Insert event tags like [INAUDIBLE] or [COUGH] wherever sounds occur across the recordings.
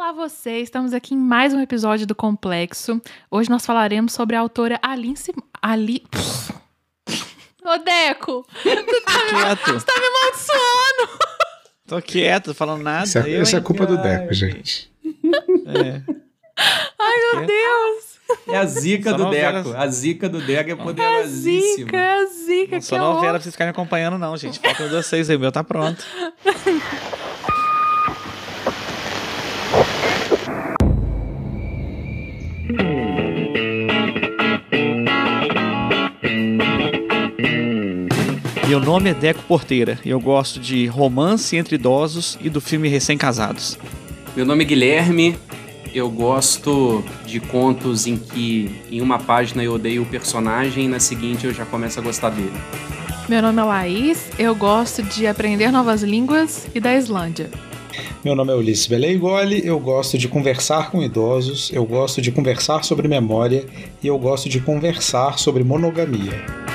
Olá você, estamos aqui em mais um episódio do Complexo. Hoje nós falaremos sobre a autora Alice... Ali... [LAUGHS] Ô, Deco! Tu tá, Quieto. [LAUGHS] você tá me amaldiçoando! Tô quieto, falando nada. Isso é, Eu, isso é hein? culpa do Deco, gente. É. Ai, meu Deus! É a zica Só do Deco. A zica do Deco é É a poderosíssima. zica, é a zica. Não que sou horror. novela pra vocês ficarem me acompanhando, não, gente. Falta um vocês aí, o meu tá pronto. [LAUGHS] Meu nome é Deco Porteira e eu gosto de romance entre idosos e do filme Recém-Casados. Meu nome é Guilherme. Eu gosto de contos em que em uma página eu odeio o personagem e na seguinte eu já começo a gostar dele. Meu nome é Laís, eu gosto de aprender novas línguas e da Islândia. Meu nome é Ulisses Beleigoli, eu gosto de conversar com idosos, eu gosto de conversar sobre memória e eu gosto de conversar sobre monogamia.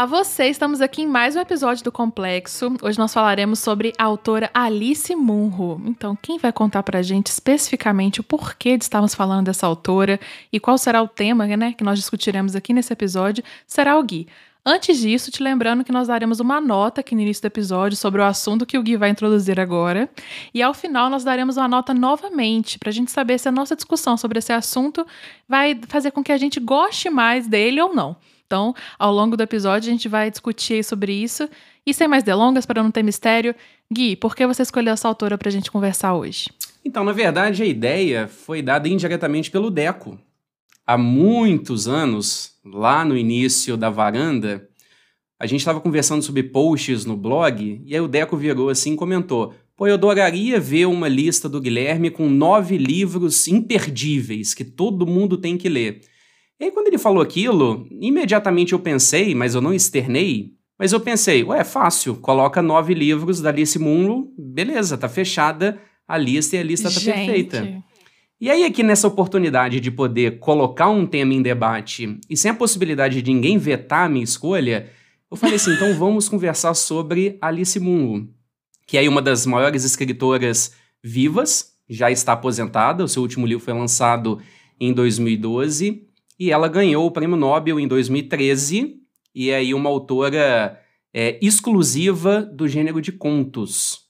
Olá, você! Estamos aqui em mais um episódio do Complexo. Hoje nós falaremos sobre a autora Alice Munro. Então, quem vai contar pra gente especificamente o porquê de estarmos falando dessa autora e qual será o tema né, que nós discutiremos aqui nesse episódio será o Gui. Antes disso, te lembrando que nós daremos uma nota aqui no início do episódio sobre o assunto que o Gui vai introduzir agora. E ao final, nós daremos uma nota novamente, para a gente saber se a nossa discussão sobre esse assunto vai fazer com que a gente goste mais dele ou não. Então, ao longo do episódio, a gente vai discutir sobre isso. E sem mais delongas, para não ter mistério, Gui, por que você escolheu essa autora para a gente conversar hoje? Então, na verdade, a ideia foi dada indiretamente pelo Deco. Há muitos anos, lá no início da varanda, a gente estava conversando sobre posts no blog e aí o Deco virou assim e comentou: Pô, eu adoraria ver uma lista do Guilherme com nove livros imperdíveis que todo mundo tem que ler. E aí, quando ele falou aquilo, imediatamente eu pensei, mas eu não externei, mas eu pensei, ué, fácil, coloca nove livros da Alice Munro, beleza, tá fechada a lista e a lista tá perfeita. E aí, aqui nessa oportunidade de poder colocar um tema em debate e sem a possibilidade de ninguém vetar a minha escolha, eu falei assim: então [LAUGHS] vamos conversar sobre Alice Munro, que é uma das maiores escritoras vivas, já está aposentada, o seu último livro foi lançado em 2012, e ela ganhou o prêmio Nobel em 2013, e é aí uma autora é, exclusiva do gênero de contos.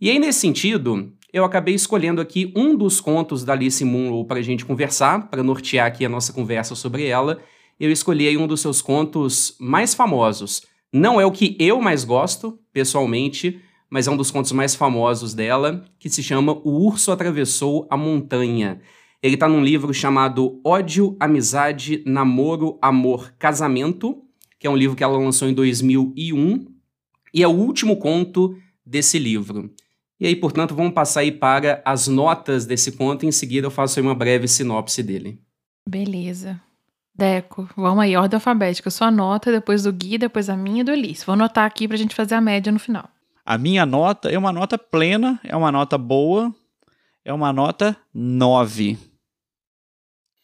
E aí, nesse sentido, eu acabei escolhendo aqui um dos contos da Alice Munro para a gente conversar, para nortear aqui a nossa conversa sobre ela. Eu escolhi um dos seus contos mais famosos. Não é o que eu mais gosto, pessoalmente, mas é um dos contos mais famosos dela, que se chama O Urso Atravessou a Montanha. Ele está num livro chamado Ódio, Amizade, Namoro, Amor, Casamento, que é um livro que ela lançou em 2001, e é o último conto desse livro. E aí, portanto, vamos passar aí para as notas desse conto. Em seguida, eu faço aí uma breve sinopse dele. Beleza. Deco, vamos aí, ordem alfabética. Sua nota, depois do Gui, depois a minha e do Ulisses. Vou anotar aqui pra gente fazer a média no final. A minha nota é uma nota plena, é uma nota boa, é uma nota 9.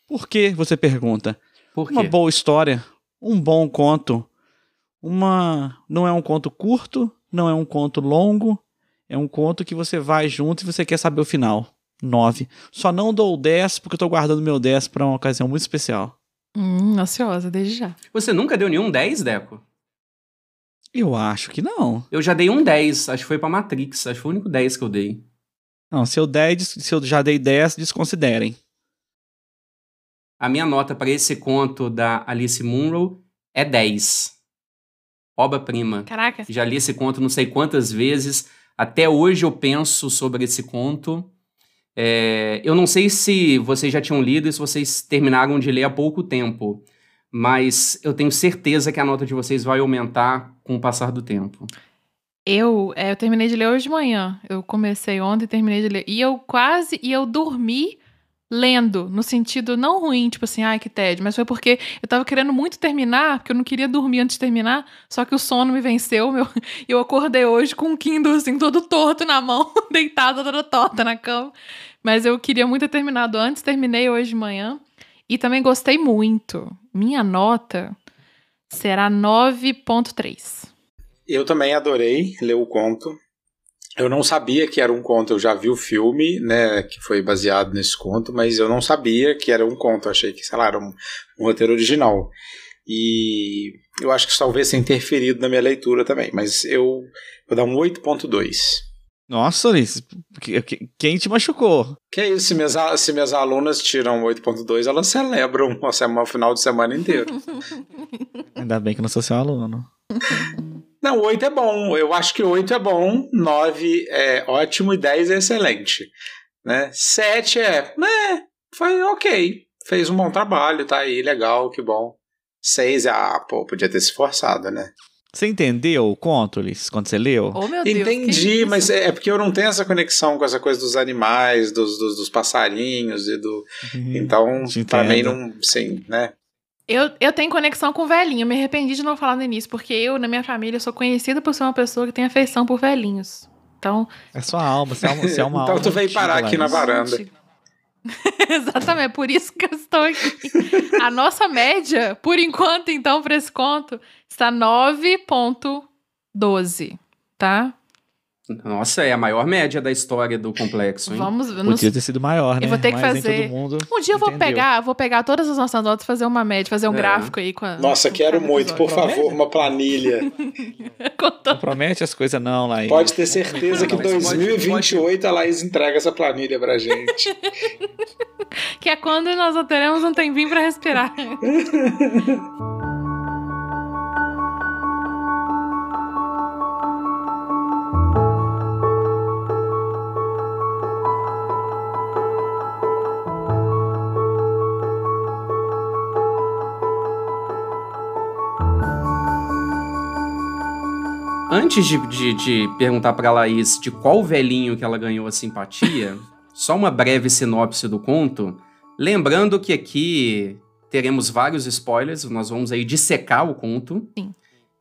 Por que, você pergunta? Por quê? Uma boa história, um bom conto, uma não é um conto curto, não é um conto longo, é um conto que você vai junto e você quer saber o final. 9. Só não dou 10 porque eu tô guardando meu 10 para uma ocasião muito especial. Hum, ansiosa, desde já. Você nunca deu nenhum 10, Deco? Eu acho que não. Eu já dei um 10, acho que foi pra Matrix, acho que foi o único 10 que eu dei. Não, se eu, 10, se eu já dei 10, desconsiderem. A minha nota para esse conto da Alice Munro é 10. Obra-prima. Caraca. Já li esse conto não sei quantas vezes. Até hoje eu penso sobre esse conto. É, eu não sei se vocês já tinham lido e se vocês terminaram de ler há pouco tempo. Mas eu tenho certeza que a nota de vocês vai aumentar com o passar do tempo. Eu, é, eu terminei de ler hoje de manhã. Eu comecei ontem e terminei de ler. E eu quase. E eu dormi lendo, no sentido não ruim, tipo assim, ai que tédio, mas foi porque eu tava querendo muito terminar, porque eu não queria dormir antes de terminar, só que o sono me venceu, meu. [LAUGHS] Eu acordei hoje com um Kindle assim, todo torto na mão, [LAUGHS] deitada toda torta na cama. Mas eu queria muito ter terminado antes, terminei hoje de manhã. E também gostei muito. Minha nota será 9.3. Eu também adorei ler o conto. Eu não sabia que era um conto, eu já vi o filme, né, que foi baseado nesse conto, mas eu não sabia que era um conto, eu achei que, sei lá, era um, um roteiro original. E eu acho que isso talvez tenha interferido na minha leitura também, mas eu vou dar um 8.2. Nossa, Ulisses, quem te machucou? Que é isso, se minhas, se minhas alunas tiram 8.2, elas celebram [LAUGHS] uma semana, final de semana inteiro. Ainda bem que não sou seu aluno. [LAUGHS] Não, 8 é bom. Eu acho que 8 é bom, 9 é ótimo e 10 é excelente. Né? 7 é, né, foi ok. Fez um bom trabalho, tá aí, legal, que bom. 6 é, ah, pô, podia ter se esforçado, né? Você entendeu o conto, Liz, quando você leu? Oh, meu Deus, Entendi, mas é, é porque eu não tenho essa conexão com essa coisa dos animais, dos, dos, dos passarinhos e do. Uhum, então, para mim, não. Sim, né? Eu, eu tenho conexão com velhinho. Eu me arrependi de não falar no início, porque eu, na minha família, sou conhecida por ser uma pessoa que tem afeição por velhinhos. Então. É sua alma, você é uma, você é uma então alma. tu veio parar aqui na varanda. [LAUGHS] Exatamente, é por isso que eu estou aqui. A nossa média, por enquanto, então, para esse conto, está 9,12, tá? Nossa, é a maior média da história do complexo, hein? Vamos, Podia ter sido maior, né? Eu vou ter que Mas fazer. um dia eu vou pegar, vou pegar todas as nossas notas, fazer uma média, fazer um É. gráfico aí com a. Nossa, com quero muito, por favor, uma planilha. [LAUGHS] Contou. Não promete as coisas não, Laís. Pode ter certeza que pode- 2028 a Laís entrega essa planilha pra gente. [LAUGHS] Que é quando nós não teremos um tempinho pra respirar. [LAUGHS] Antes de, de, de perguntar pra Laís de qual velhinho que ela ganhou a simpatia, [LAUGHS] só uma breve sinopse do conto. Lembrando que aqui teremos vários spoilers, nós vamos aí dissecar o conto. Sim.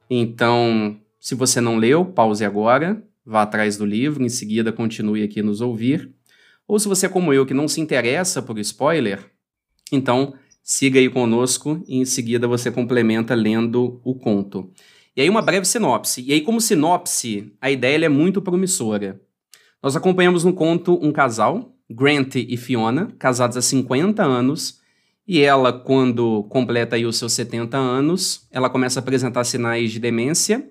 Então, se você não leu, pause agora, vá atrás do livro, em seguida continue aqui nos ouvir. Ou se você é como eu, que não se interessa por spoiler, então siga aí conosco e em seguida você complementa lendo o conto. E aí uma breve sinopse. E aí como sinopse, a ideia é muito promissora. Nós acompanhamos no conto um casal, Grant e Fiona, casados há 50 anos, e ela, quando completa aí os seus 70 anos, ela começa a apresentar sinais de demência,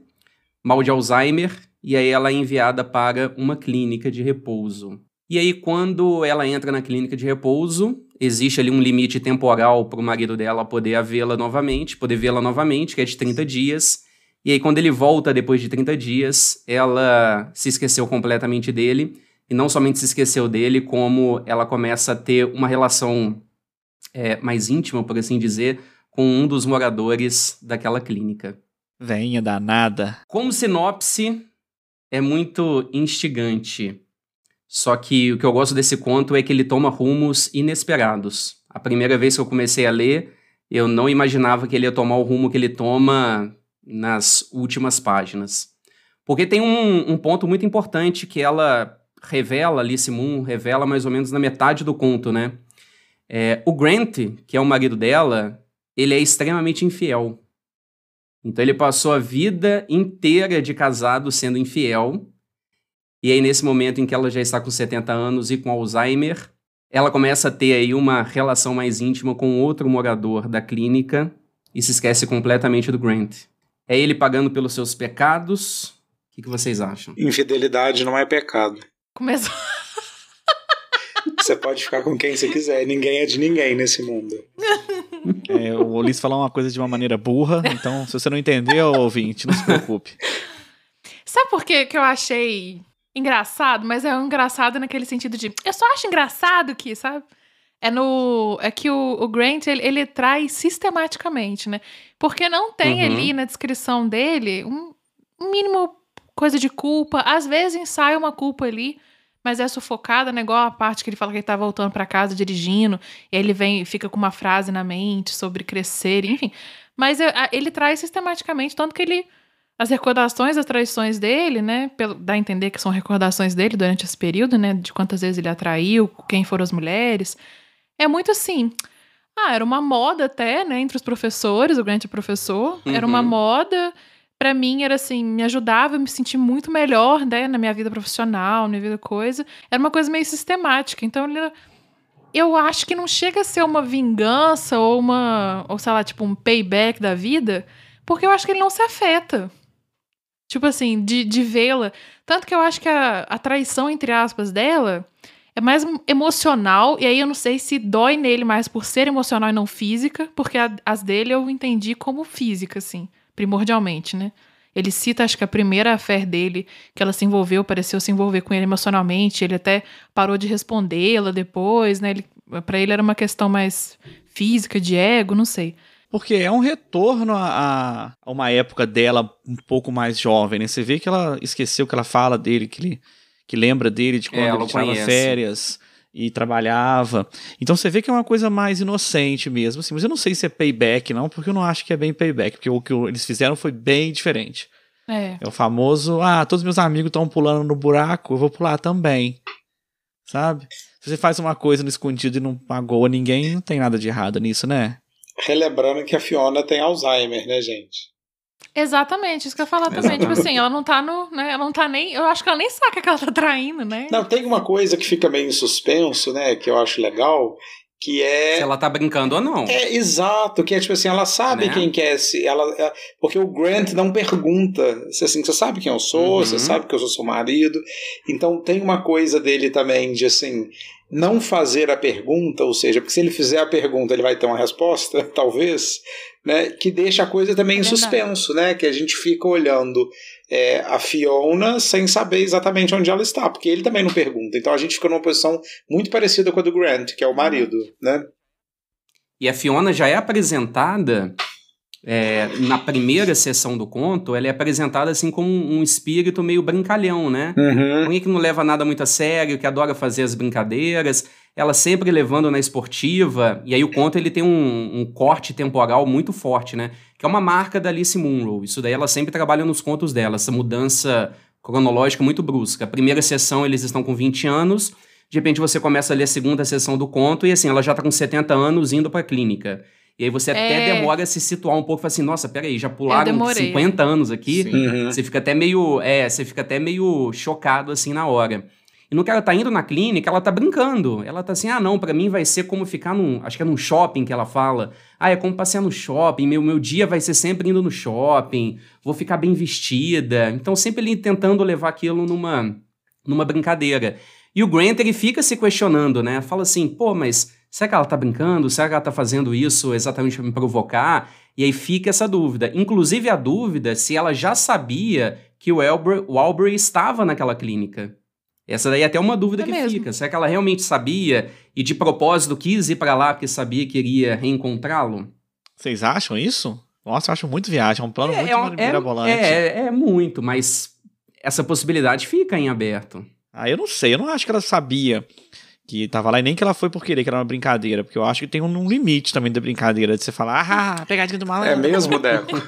mal de Alzheimer, e aí ela é enviada para uma clínica de repouso. E aí, quando ela entra na clínica de repouso, existe ali um limite temporal para o marido dela poder vê-la novamente, poder vê-la novamente, que é de 30 dias. E aí, quando ele volta depois de 30 dias, ela se esqueceu completamente dele. E não somente se esqueceu dele, como ela começa a ter uma relação é, mais íntima, por assim dizer, com um dos moradores daquela clínica. Venha danada. Como sinopse, é muito instigante. Só que o que eu gosto desse conto é que ele toma rumos inesperados. A primeira vez que eu comecei a ler, eu não imaginava que ele ia tomar o rumo que ele toma nas últimas páginas. Porque tem um, um ponto muito importante que ela revela, Alice Moon revela mais ou menos na metade do conto, né? É, o Grant, que é o marido dela, ele é extremamente infiel. Então ele passou a vida inteira de casado sendo infiel. E aí, nesse momento em que ela já está com 70 anos e com Alzheimer, ela começa a ter aí uma relação mais íntima com outro morador da clínica e se esquece completamente do Grant. É ele pagando pelos seus pecados. O que, que vocês acham? Infidelidade não é pecado. Começou. Você pode ficar com quem você quiser. Ninguém é de ninguém nesse mundo. [LAUGHS] É, o Ulisses falou uma coisa de uma maneira burra, então se você não entendeu, ouvinte, não se preocupe. Sabe por que que eu achei engraçado? Mas é um engraçado naquele sentido de. Eu só acho engraçado que, sabe? É no. É que o, o Grant, ele, ele traz sistematicamente, né? Porque não tem Uhum. ali na descrição dele um, um mínimo coisa de culpa. Às vezes sai uma culpa ali, mas é sufocada, né? Igual a parte que ele fala que ele tá voltando pra casa dirigindo, e aí ele vem fica com uma frase na mente sobre crescer, enfim. Mas ele traz sistematicamente, tanto que ele. As recordações, as traições dele, né? Pelo, dá a entender que são recordações dele durante esse período, né? De quantas vezes ele atraiu, quem foram as mulheres. É muito assim. Ah, era uma moda até, né, entre os professores, o Grant é professor. Uhum. Era uma uhum. moda. Para mim era assim, me ajudava a me sentir muito melhor, né, na minha vida profissional, na minha vida coisa. Era uma coisa meio sistemática. Então eu acho que não chega a ser uma vingança ou uma, ou sei lá, tipo um payback da vida, porque eu acho que ele não se afeta. Tipo assim, de, de vê-la. Tanto que eu acho que a, a traição, entre aspas, dela é mais emocional, e aí eu não sei se dói nele mais por ser emocional e não física, porque a, as dele eu entendi como física, assim, primordialmente, né? Ele cita, acho que a primeira fé dele, que ela se envolveu, pareceu se envolver com ele emocionalmente, ele até parou de respondê-la depois, né? Ele, pra ele era uma questão mais física, de ego, não sei. Porque é um retorno a, a, uma época dela um pouco mais jovem, né? Você vê que ela esqueceu que ela fala dele, que, ele, que lembra dele de quando é, ele tirava férias e trabalhava. Então você vê que é uma coisa mais inocente mesmo, assim. Mas eu não sei se é payback, não, porque eu não acho que é bem payback, porque o que eles fizeram foi bem diferente. É. É o famoso, ah, todos meus amigos estão pulando no buraco, eu vou pular também. Sabe? Se você faz uma coisa no escondido e não pagou ninguém, não tem nada de errado nisso, né? Relembrando que a Fiona tem Alzheimer, né, gente? Exatamente, isso que eu ia falar também. Tipo assim, ela não tá no. Né, ela não tá nem. Eu acho que ela nem saca que ela tá traindo, né? Não, tem uma coisa que fica meio em suspenso, né? Que eu acho legal. Que é. Se ela tá brincando ou não. É, exato, que é tipo assim, ela sabe né? quem quer é, se. Ela, ela, porque o Grant não pergunta. Se assim, você sabe quem eu sou, uhum. você sabe que eu sou seu marido. Então tem uma coisa dele também de assim não fazer a pergunta, ou seja, porque se ele fizer a pergunta ele vai ter uma resposta, [LAUGHS] talvez, né, que deixa a coisa também é em suspenso, né, que a gente fica olhando é, a Fiona sem saber exatamente onde ela está, porque ele também não pergunta. Então a gente fica numa posição muito parecida com a do Grant, que é o marido, né? E a Fiona já é apresentada é, na primeira sessão do conto, ela é apresentada assim como um espírito meio brincalhão, né? Uhum. Alguém que não leva nada muito a sério, que adora fazer as brincadeiras, ela sempre levando na esportiva, e aí o conto ele tem um, um, corte temporal muito forte, né? Que é uma marca da Alice Munro. Isso daí ela sempre trabalha nos contos dela, essa mudança cronológica muito brusca. A primeira sessão eles estão com 20 anos, de repente você começa a ler a segunda sessão do conto, e assim, ela já está com 70 anos indo para a clínica. E aí você até é... demora a se situar um pouco, fala assim, nossa, peraí, já pularam 50 anos aqui. Uhum. Você fica até meio, é, você fica até meio chocado assim na hora. E no que ela tá indo na clínica, ela tá brincando. Ela tá assim, ah, não, para mim vai ser como ficar num, acho que é num shopping que ela fala. Ah, é como passear no shopping, meu, meu dia vai ser sempre indo no shopping, vou ficar bem vestida. Então sempre ele tentando levar aquilo numa, numa brincadeira. E o Grant, ele fica se questionando, né? Fala assim, pô, mas Será que ela está brincando? Será que ela está fazendo isso exatamente para me provocar? E aí fica essa dúvida. Inclusive a dúvida se ela já sabia que o, Elber, o Albury estava naquela clínica. Essa daí é até uma dúvida é que mesmo. fica. Será que ela realmente sabia e de propósito quis ir para lá porque sabia que iria reencontrá-lo? Vocês acham isso? Nossa, eu acho muito viagem. É um plano é, muito é, mirabolante. É, é, é muito, mas essa possibilidade fica em aberto. Ah, eu não sei. Eu não acho que ela sabia que tava lá e nem que ela foi por querer, que era uma brincadeira, porque eu acho que tem um, limite também da brincadeira, de você falar, ah, pegadinha do malandro. É mesmo, [LAUGHS] Deco?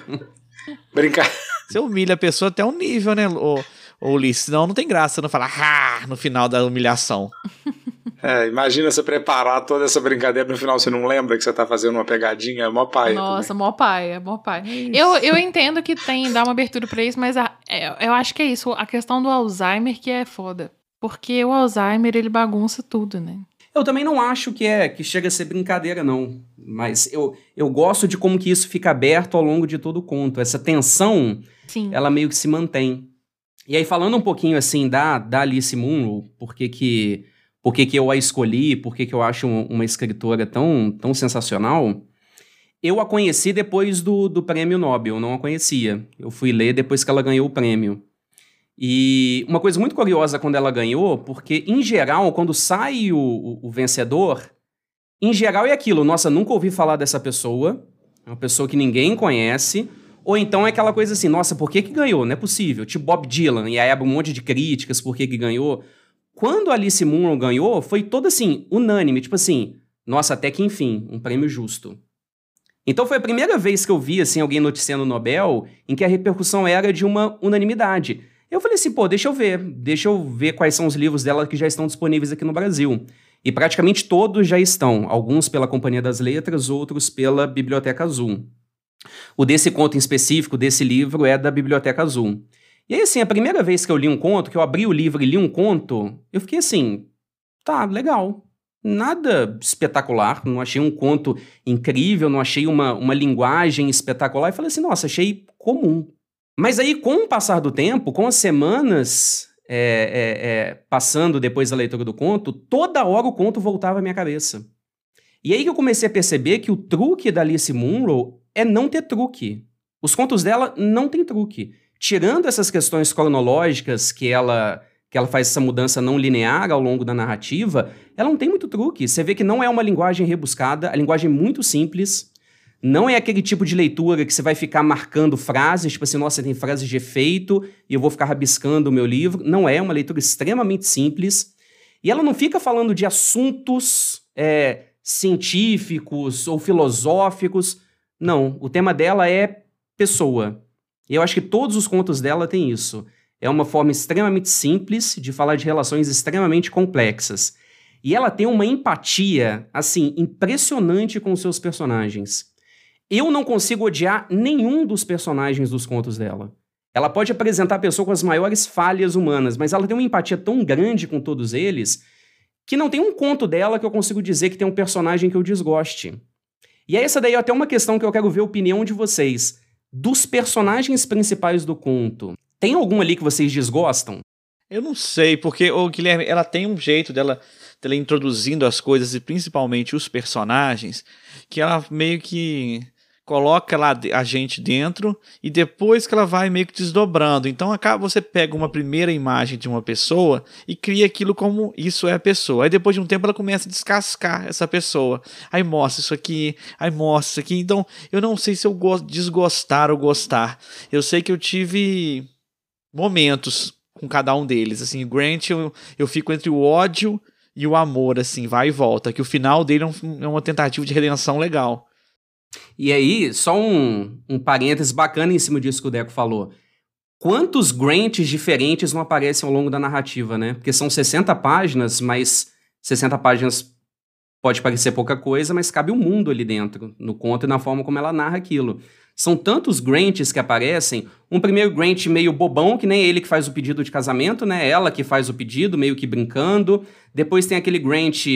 Brincar. Você humilha a pessoa até um nível, né, ô, ô Ulisses? Senão não tem graça você não falar, ah, no final da humilhação. É, imagina você preparar toda essa brincadeira no final você não lembra que você tá fazendo uma pegadinha, é mó pai. Nossa, também. mó pai, é mó pai. Eu, eu entendo que tem, dá uma abertura para isso, mas a, é, eu acho que é isso, a questão do Alzheimer que é foda. Porque o Alzheimer, ele bagunça tudo, né? Eu também não acho que é que chega a ser brincadeira, não. Mas eu, eu gosto de como que isso fica aberto ao longo de todo o conto. Essa tensão, Sim. ela meio que se mantém. E aí, falando um pouquinho assim da, da Alice Munro, por que que, por que, que eu a escolhi, por que, que eu acho uma escritora tão, tão sensacional, eu a conheci depois do, do prêmio Nobel, eu não a conhecia. Eu fui ler depois que ela ganhou o prêmio. E uma coisa muito curiosa quando ela ganhou, porque em geral, quando sai o, o, o, vencedor, em geral é aquilo, nossa, nunca ouvi falar dessa pessoa, é uma pessoa que ninguém conhece, ou então é aquela coisa assim, nossa, por que que ganhou? Não é possível. Tipo Bob Dylan, e aí abre um monte de críticas por que que ganhou. Quando Alice Munro ganhou, foi todo assim, unânime, tipo assim, nossa, até que enfim, um prêmio justo. Então foi a primeira vez que eu vi assim alguém noticiando o Nobel em que a repercussão era de uma unanimidade. Eu falei assim, pô, deixa eu ver, deixa eu ver quais são os livros dela que já estão disponíveis aqui no Brasil. E praticamente todos já estão, alguns pela Companhia das Letras, outros pela Biblioteca Azul. O desse conto em específico, desse livro, é da Biblioteca Azul. E aí, assim, a primeira vez que eu li um conto, que eu abri o livro e li um conto, eu fiquei assim, tá, legal. Nada espetacular, não achei um conto incrível, não achei uma, uma linguagem espetacular. E falei assim, nossa, achei comum. Mas aí, com o passar do tempo, com as semanas é, é, é, passando depois da leitura do conto, toda hora o conto voltava à minha cabeça. E aí que eu comecei a perceber que o truque da Alice Munro é não ter truque. Os contos dela não têm truque. Tirando essas questões cronológicas que ela que ela faz essa mudança não linear ao longo da narrativa, ela não tem muito truque. Você vê que não é uma linguagem rebuscada, a linguagem é muito simples. Não é aquele tipo de leitura que você vai ficar marcando frases, tipo assim, nossa, tem frases de efeito e eu vou ficar rabiscando o meu livro. Não é, é uma leitura extremamente simples. E ela não fica falando de assuntos é, científicos ou filosóficos. Não, o tema dela é pessoa. E eu acho que todos os contos dela têm isso. É uma forma extremamente simples de falar de relações extremamente complexas. E ela tem uma empatia, assim, impressionante com os seus personagens. Eu não consigo odiar nenhum dos personagens dos contos dela. Ela pode apresentar a pessoa com as maiores falhas humanas, mas ela tem uma empatia tão grande com todos eles que não tem um conto dela que eu consigo dizer que tem um personagem que eu desgoste. E é essa daí até uma questão que eu quero ver a opinião de vocês. Dos personagens principais do conto, tem algum ali que vocês desgostam? Eu não sei, porque o Guilherme, ela tem um jeito dela, dela introduzindo as coisas e principalmente os personagens, que ela meio que coloca lá a gente dentro e depois que ela vai meio que desdobrando. Então acaba você pega uma primeira imagem de uma pessoa e cria aquilo como isso é a pessoa. Aí depois de um tempo ela começa a descascar essa pessoa. Aí mostra isso aqui, aí mostra isso aqui. Então eu não sei se eu gosto desgostar ou gostar. Eu sei que eu tive momentos com cada um deles. Assim, Grant eu, eu fico entre o ódio e o amor, assim, vai e volta. Que o final dele é, um, é uma tentativa de redenção legal. E aí, só um, um parênteses bacana em cima disso que o Deco falou. Quantos Grants diferentes não aparecem ao longo da narrativa, né? Porque são 60 páginas, mas 60 páginas pode parecer pouca coisa, mas cabe um mundo ali dentro, no conto e na forma como ela narra aquilo. São tantos Grants que aparecem. Um primeiro Grant meio bobão, que nem ele que faz o pedido de casamento, né? Ela que faz o pedido, meio que brincando. Depois tem aquele Grant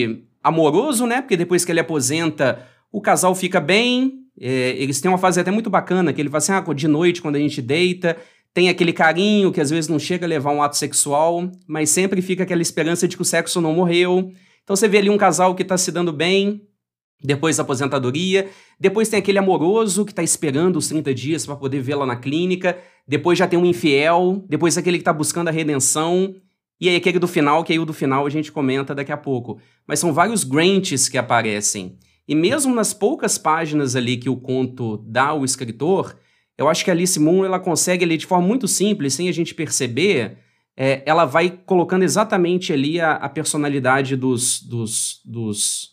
amoroso, né? Porque depois que ele aposenta, o casal fica bem, é, eles têm uma fase até muito bacana, que ele fala assim, ah, de noite, quando a gente deita, tem aquele carinho que às vezes não chega a levar um ato sexual, mas sempre fica aquela esperança de que o sexo não morreu. Então você vê ali um casal que está se dando bem, depois da aposentadoria, depois tem aquele amoroso que está esperando os 30 dias para poder vê-la na clínica, depois já tem um infiel, depois aquele que está buscando a redenção, e aí aquele do final, que aí o do final a gente comenta daqui a pouco. Mas são vários Grants que aparecem. E mesmo nas poucas páginas ali que o conto dá ao escritor, eu acho que a Alice Moon ela consegue ali de forma muito simples, sem a gente perceber, é, ela vai colocando exatamente ali a, a personalidade dos, dos, dos,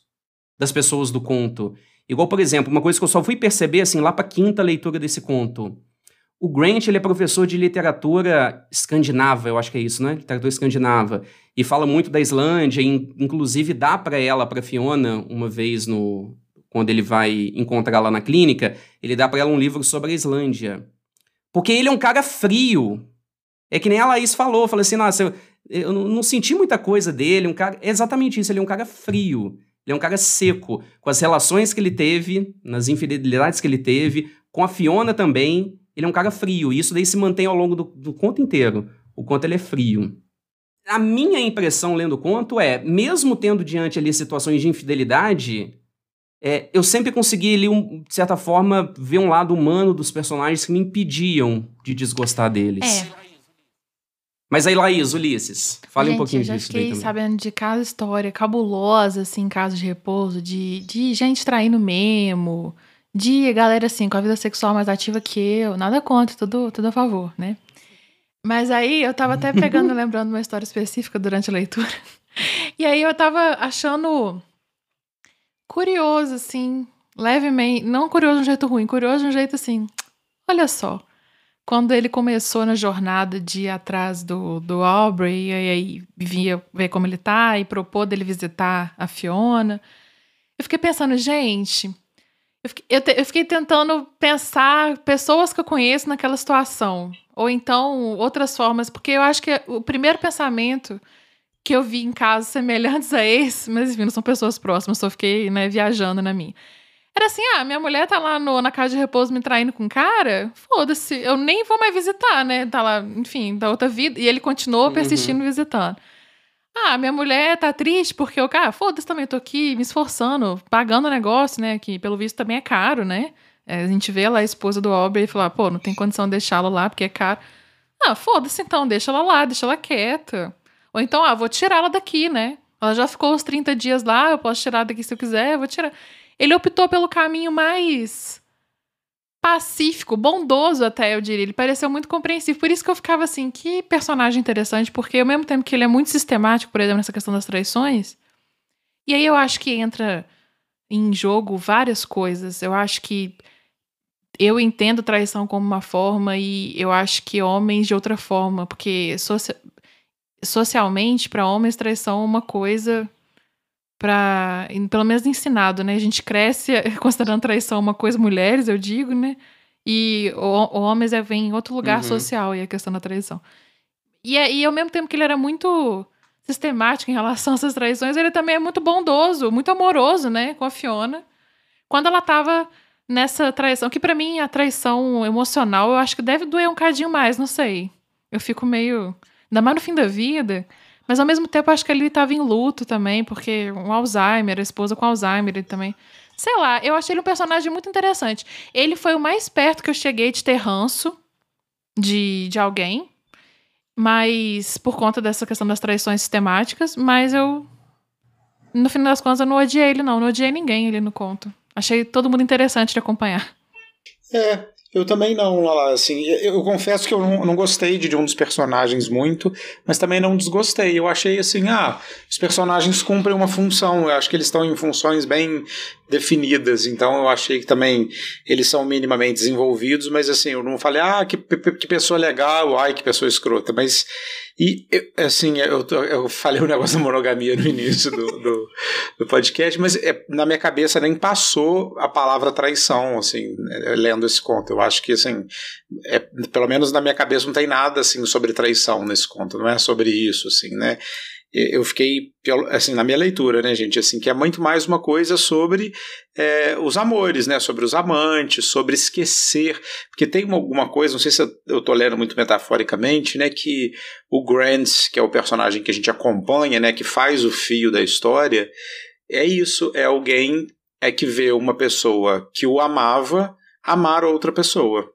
das pessoas do conto. Igual, por exemplo, uma coisa que eu só fui perceber assim lá para quinta leitura desse conto. O Grant ele é professor de literatura escandinava, eu acho que é isso, né? Literatura escandinava. E fala muito da Islândia, inclusive dá para ela, para Fiona, uma vez no quando ele vai encontrá-la na clínica, ele dá para ela um livro sobre a Islândia. Porque ele é um cara frio. É que nem a Laís falou, falou assim, nossa, eu, eu não senti muita coisa dele, um cara, é exatamente isso, ele é um cara frio. Ele é um cara seco, com as relações que ele teve, nas infidelidades que ele teve, com a Fiona também, ele é um cara frio, e isso daí se mantém ao longo do, do conto inteiro. O conto ele é frio. A minha impressão lendo o conto é, mesmo tendo diante ali situações de infidelidade, é, eu sempre consegui ali, um, de certa forma, ver um lado humano dos personagens que me impediam de desgostar deles. É. Mas aí, Laís, Ulisses, fale Gente, um pouquinho eu já disso fiquei sabendo de cada história cabulosa, assim, casos de repouso, de, de gente traindo mesmo, de galera, assim, com a vida sexual mais ativa que eu. Nada contra, tudo, tudo a favor, né? Mas aí eu tava até pegando, [LAUGHS] lembrando uma história específica durante a leitura. [LAUGHS] E aí eu tava achando curioso, assim, levemente. Não curioso de um jeito ruim, curioso de um jeito assim. Olha só. quando ele começou na jornada de ir atrás do, do Aubrey, e aí via ver como ele tá, e propor dele visitar a Fiona, eu fiquei pensando, gente, eu fiquei, eu, te, eu fiquei tentando pensar pessoas que eu conheço naquela situação. Ou então outras formas, porque eu acho que o primeiro pensamento que eu vi em casos [LAUGHS] semelhantes a esse, mas enfim, não são pessoas próximas, só fiquei né, viajando na minha. Era assim, ah, minha mulher tá lá no, na casa de repouso me traindo com um cara, foda-se, eu nem vou mais visitar, né? Tá lá, enfim, da outra vida. E ele continuou uhum. persistindo uhum. visitando. Ah, minha mulher tá triste porque eu, cara, foda-se também, tô aqui me esforçando, pagando o negócio, né? Que pelo visto também é caro, né? É, a gente vê lá a esposa do Aubrey e fala, pô, não tem condição de deixá-la lá porque é caro. Ah, foda-se então, deixa ela lá, deixa ela quieta. Ou então, ah, vou tirá-la daqui, né? Ela já ficou os 30 dias lá, eu posso tirar daqui se eu quiser, eu vou tirar. Ele optou pelo caminho mais pacífico, bondoso até, eu diria. Ele pareceu muito compreensivo. Por isso que eu ficava assim, que personagem interessante, porque ao mesmo tempo que ele é muito sistemático, por exemplo, nessa questão das traições, e aí eu acho que entra em jogo várias coisas. Eu acho que eu entendo traição como uma forma e eu acho que homens de outra forma, porque socialmente, para homens, traição é uma coisa para pelo menos ensinado, né? A gente cresce [LAUGHS] considerando traição uma coisa mulheres, eu digo, né? E o, homens é, vem em outro lugar uhum. social e a questão da traição. E, é, e ao mesmo tempo que ele era muito sistemático em relação [LAUGHS] a essas traições, ele também é muito bondoso, muito amoroso, né, com a Fiona. Quando ela tava nessa traição, que para mim a traição emocional, eu acho que deve doer um cadinho mais, não sei. Eu fico meio, ainda mais no fim da vida, mas ao mesmo tempo, acho que ele estava em luto também, porque um Alzheimer, a esposa com Alzheimer ele também. Sei lá, eu achei ele um personagem muito interessante. Ele foi o mais perto que eu cheguei de ter ranço de, de alguém, mas por conta dessa questão das traições sistemáticas, mas eu. No final das contas, eu não odiei ele, não. Não odiei ninguém ali no conto. Achei todo mundo interessante de acompanhar. É, eu também não, lá, assim, eu, eu confesso que eu não, não, gostei de, de um dos personagens muito, mas também não desgostei. Eu achei assim, ah, os personagens cumprem uma função, eu acho que eles estão em funções bem definidas, então eu achei que também eles são minimamente desenvolvidos, mas assim, eu não falei, ah, que, que pessoa legal, ai, que pessoa escrota, mas e, assim, eu, eu falei o um negócio da monogamia no início do, do, do podcast, mas é, na minha cabeça nem passou a palavra traição, assim, né, lendo esse conto. Eu acho que, assim, é, pelo menos na minha cabeça não tem nada, assim, sobre traição nesse conto, não é sobre isso, assim, né? Eu fiquei, assim, na minha leitura, né, gente, assim, que é muito mais uma coisa sobre é, os amores, né, sobre os amantes, sobre esquecer, porque tem alguma coisa, não sei se eu estou lendo muito metaforicamente, né, que o Grant, que é o personagem que a gente acompanha, né, que faz o fio da história, é isso, é alguém é que vê uma pessoa que o amava amar outra pessoa.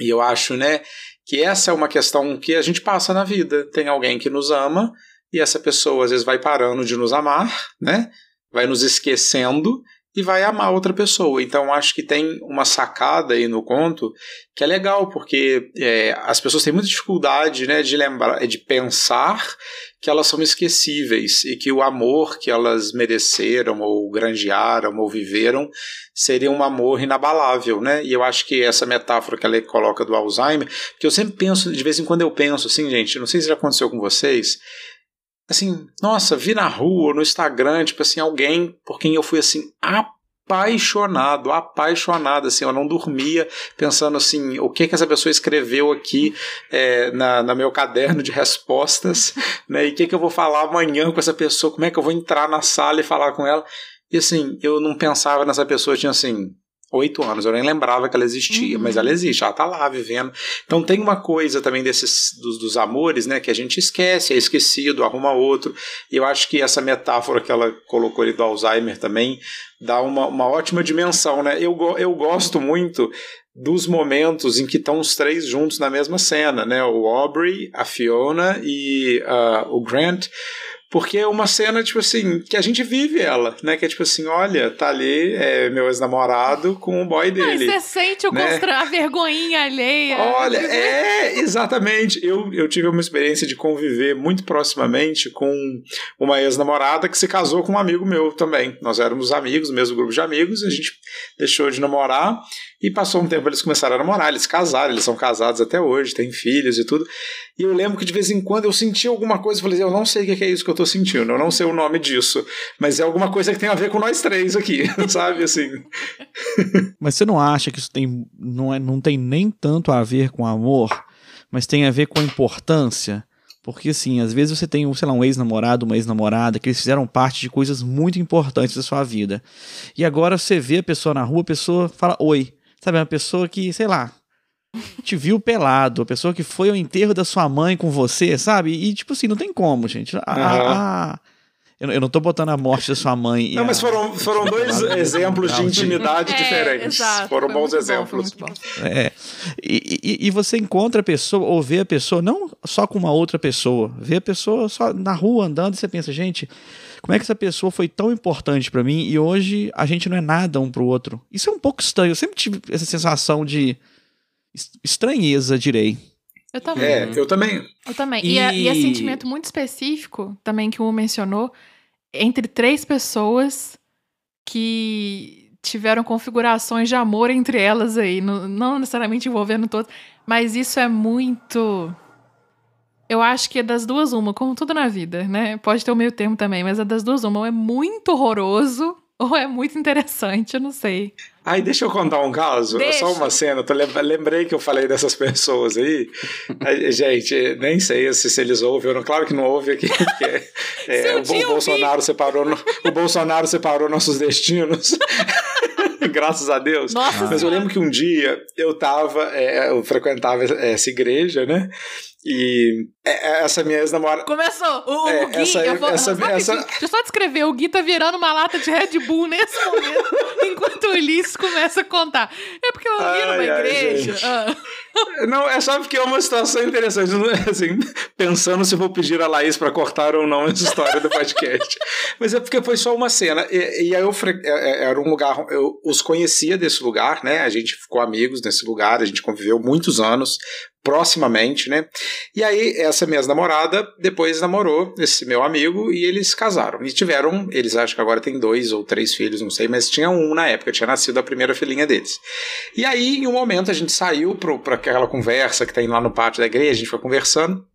E eu acho, né, que essa é uma questão que a gente passa na vida. Tem alguém que nos ama e essa pessoa às vezes vai parando de nos amar, né? Vai nos esquecendo e vai amar outra pessoa. Então acho que tem uma sacada aí no conto que é legal, porque é, as pessoas têm muita dificuldade né, de lembrar, de pensar que elas são esquecíveis e que o amor que elas mereceram ou granjearam ou viveram seria um amor inabalável, né? E eu acho que essa metáfora que ela coloca do Alzheimer, que eu sempre penso, de vez em quando eu penso assim, gente, não sei se já aconteceu com vocês, assim, nossa, vi na rua, no Instagram, tipo assim, alguém por quem eu fui assim, apaixonado, apaixonado, assim, eu não dormia pensando assim, o que que essa pessoa escreveu aqui é, na, na meu caderno de respostas, [LAUGHS] né, e o que que eu vou falar amanhã com essa pessoa, como é que eu vou entrar na sala e falar com ela, e assim, eu não pensava nessa pessoa, tinha assim, oito anos, eu nem lembrava que ela existia, uhum. mas ela existe, ela tá lá vivendo. Então tem uma coisa também desses dos, dos, amores, né, que a gente esquece, é esquecido, arruma outro. E eu acho que essa metáfora que ela colocou ali do Alzheimer também dá uma, uma ótima dimensão, né? Eu, eu gosto muito dos momentos em que estão os três juntos na mesma cena, né? O Aubrey, a Fiona e uh, o Grant porque é uma cena, tipo assim, que a gente vive ela, né? Que é tipo assim, olha, tá ali é, meu ex-namorado com o boy dele. Ai, você sente o né? a vergonhinha alheia. Olha, é, exatamente. Eu, eu tive uma experiência de conviver muito proximamente com uma ex-namorada que se casou com um amigo meu também. Nós éramos amigos, mesmo grupo de amigos, a gente deixou de namorar E passou um tempo, eles começaram a namorar, eles casaram, eles são casados até hoje, têm filhos e tudo. E eu lembro que de vez em quando eu sentia alguma coisa, eu falei, eu não sei o que é isso que eu tô sentindo, eu não sei o nome disso, mas é alguma coisa que tem a ver com nós três aqui, [LAUGHS] sabe, assim. Mas você não acha que isso tem, não, é, não tem nem tanto a ver com amor, mas tem a ver com a importância? Porque, assim, às vezes você tem, sei lá, um ex-namorado, uma ex-namorada, que eles fizeram parte de coisas muito importantes da sua vida. E agora você vê a pessoa na rua, a pessoa fala oi. Sabe, uma pessoa que, sei lá, te viu pelado, a pessoa que foi ao enterro da sua mãe com você, sabe? E, tipo assim, não tem como, gente. A, a, a, eu, eu não tô botando a morte da sua mãe. Não, mas foram, foram dois exemplos de intimidade É, diferentes. exato, foram bons exemplos. bom. É. E, e, e você encontra a pessoa, ou vê a pessoa, não só com uma outra pessoa, vê a pessoa só na rua andando e você pensa, gente, como é que essa pessoa foi tão importante pra mim e hoje a gente não é nada um pro outro? Isso é um pouco estranho. Eu sempre tive essa sensação de estranheza, direi. Eu também. É, eu também. Eu também. E, é, e é E- sentimento muito específico, também que o mencionou, entre três pessoas que tiveram configurações de amor entre elas aí, não, não necessariamente envolvendo todos, mas isso é muito. Eu acho que é das duas uma, como tudo na vida, né? Pode ter o meio termo também, mas é das duas uma. É muito horroroso, ou é muito interessante, eu não sei. Ai, deixa eu contar um caso. É Deixa. Só uma cena. Lembrei que eu falei dessas [LAUGHS] pessoas aí. Gente, nem sei se, se eles ouvem ou não. Claro que não ouve aqui. [LAUGHS] É, o, o Bolsonaro separou, o Bolsonaro separou nossos destinos. [LAUGHS] Graças a Deus. Nossa Mas eu Senhora. lembro que um dia eu tava, é, eu frequentava essa igreja, né? E é, essa minha ex-namorada. Começou! O, o É, Gui, essa- eu vou, essa- só essa- Deixa eu só descrever. O Gui tá virando uma lata de Red Bull nesse momento, [LAUGHS] enquanto o Ulisses começa a contar. É porque eu vi Ai, numa ai, igreja. gente. ah, Não, é só porque é uma situação interessante, é assim, pensando se vou pedir a Laís pra cortar ou não essa história do podcast. Mas é porque foi só uma cena. E, e aí eu fre- é- é- era um lugar, eu os conhecia desse lugar, né? A gente ficou amigos nesse lugar, a gente conviveu muitos anos proximamente, né? E aí essa minha namorada depois namorou esse meu amigo e eles casaram. E tiveram, eles acho que agora tem dois ou três filhos, não sei, mas tinha um na época, tinha nascido a primeira filhinha deles. E aí, em um momento, a gente saiu para aquela conversa que tem lá no pátio da igreja, a gente foi conversando.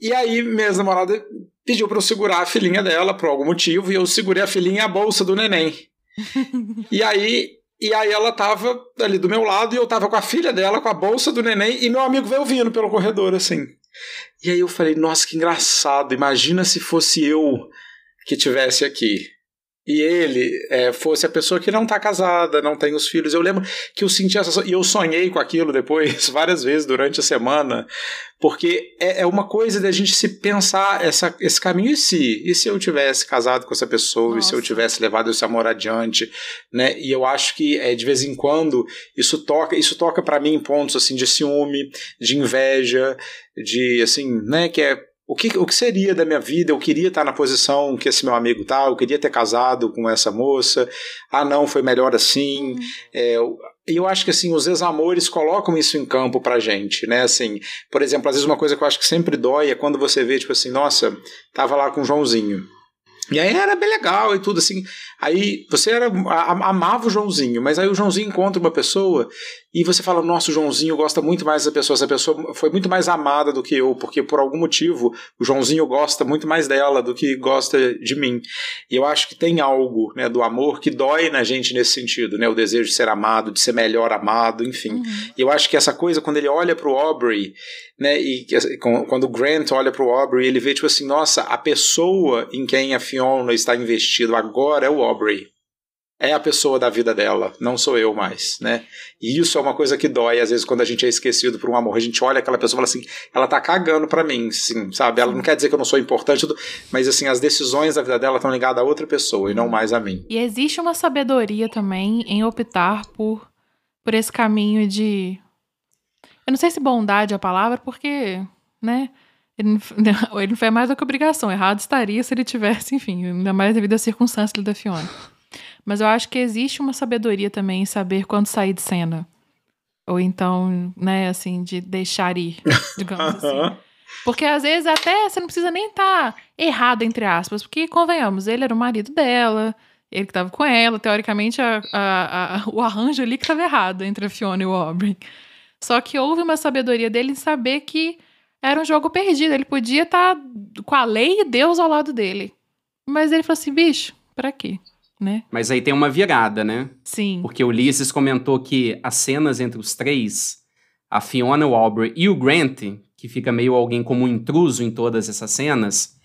E aí, minha namorada pediu para eu segurar a filhinha dela por algum motivo, e eu segurei a filhinha e a bolsa do neném. [LAUGHS] e aí. E aí ela tava ali do meu lado e eu tava com a filha dela, com a bolsa do neném, e meu amigo veio vindo pelo corredor, assim. E aí eu falei, nossa, que engraçado, imagina se fosse eu que tivesse aqui. E ele é, fosse a pessoa que não tá casada, não tem os filhos. Eu lembro que eu senti essa. E eu sonhei com aquilo depois, [LAUGHS] várias vezes durante a semana, porque é, é uma coisa da gente se pensar essa, esse caminho e se? E se eu tivesse casado com essa pessoa? E se eu Nossa. tivesse levado esse amor adiante? Né? E eu acho que é, de vez em quando isso toca, isso toca para mim em pontos assim de ciúme, de inveja, de assim, né? Que é o que, o que seria da minha vida? Eu queria estar na posição que esse meu amigo tá, eu queria ter casado com essa moça. Ah, não, foi melhor assim. É, eu- e eu acho que assim, os ex-amores colocam isso em campo pra gente, né? Assim, por exemplo, às vezes uma coisa que eu acho que sempre dói é quando você vê, tipo assim, nossa, tava lá com o Joãozinho. E aí era bem legal e tudo assim. Aí você era, amava o Joãozinho, mas aí o Joãozinho encontra uma pessoa e você fala, nossa, o Joãozinho gosta muito mais dessa pessoa, essa pessoa foi muito mais amada do que eu, porque por algum motivo o Joãozinho gosta muito mais dela do que gosta de mim. E eu acho que tem algo né, do amor que dói na gente nesse sentido, né? O desejo de ser amado, de ser melhor amado, enfim. uhum. E eu acho que essa coisa, quando ele olha pro Aubrey, né, e assim, quando o Grant olha pro Aubrey, ele vê, tipo assim, nossa, a pessoa em quem a Fiona está investido agora é o Aubrey. É a pessoa da vida dela, não sou eu mais, né? E isso é uma coisa que dói, às vezes, quando a gente é esquecido por um amor. A gente olha aquela pessoa e fala assim, ela tá cagando pra mim, assim, sabe? Ela não quer dizer que eu não sou importante, mas assim, as decisões da vida dela estão ligadas a outra pessoa e não mais a mim. E existe uma sabedoria também em optar por, por esse caminho de. Eu não sei se bondade é a palavra, porque, né? Ele não, f- [LAUGHS] ele não fez mais do que obrigação. Errado estaria se ele tivesse, enfim, ainda mais devido às circunstâncias da Fiona. Mas eu acho que existe uma sabedoria também em saber quando sair de cena. Ou então, né, assim, de deixar ir, [LAUGHS] digamos assim. Porque às vezes até você não precisa nem estar errado, entre aspas, porque convenhamos, ele era o marido dela, Ele que tava com ela, teoricamente, a, a, a, o arranjo ali que tava errado entre a Fiona e o Aubrey. Só que houve uma sabedoria dele em saber que era um jogo perdido. Ele podia estar tá com a lei e Deus ao lado dele. Mas ele falou assim, bicho, pra quê? Né? Mas aí tem uma virada, né? Sim. Porque o Ulisses comentou que as cenas entre os três, a Fiona, o Aubrey e o Grant, que fica meio alguém como um intruso em todas essas cenas,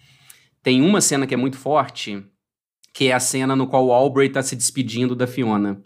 tem uma cena que é muito forte, que é a cena no qual o Aubrey está se despedindo da Fiona.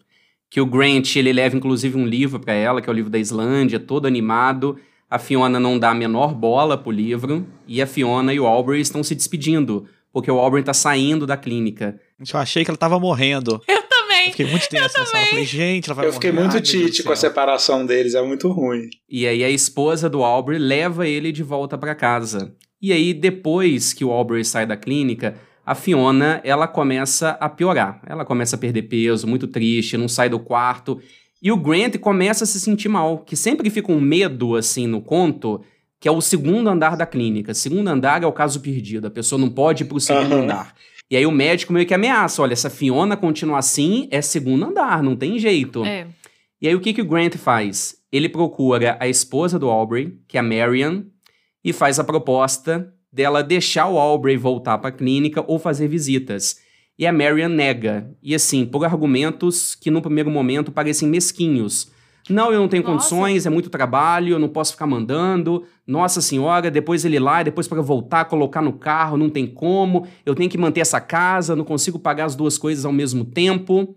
Que o Grant, ele leva inclusive um livro para ela, que é o livro da Islândia, todo animado. A Fiona não dá a menor bola pro livro, e a Fiona e o Aubrey estão se despedindo, porque o Aubrey está saindo da clínica. Eu achei que ela tava morrendo. Eu também. Eu fiquei muito tenso. Eu falei, gente, ela vai Eu fiquei morrer. muito Ai, tite com a separação deles, é muito ruim. E aí a esposa do Aubrey leva ele de volta para casa. E aí depois que o Aubrey sai da clínica, a Fiona, ela começa a piorar. Ela começa a perder peso, muito triste, não sai do quarto. E o Grant começa a se sentir mal, que sempre fica um medo assim no conto, que é o segundo andar da clínica. Segundo andar é o caso perdido, a pessoa não pode ir pro segundo Aham. andar. E aí o médico meio que ameaça, olha, se a Fiona continuar assim, é segundo andar, não tem jeito. É. E aí o que, que o Grant faz? Ele procura a esposa do Aubrey, que é a Marian, e faz a proposta dela deixar o Aubrey voltar para a clínica ou fazer visitas. E a Marian nega. E assim, por argumentos que no primeiro momento parecem mesquinhos. Não, eu não tenho Nossa. condições, é muito trabalho, eu não posso ficar mandando. Nossa senhora, depois ele ir lá, depois para voltar, colocar no carro, não tem como. Eu tenho que manter essa casa, não consigo pagar as duas coisas ao mesmo tempo.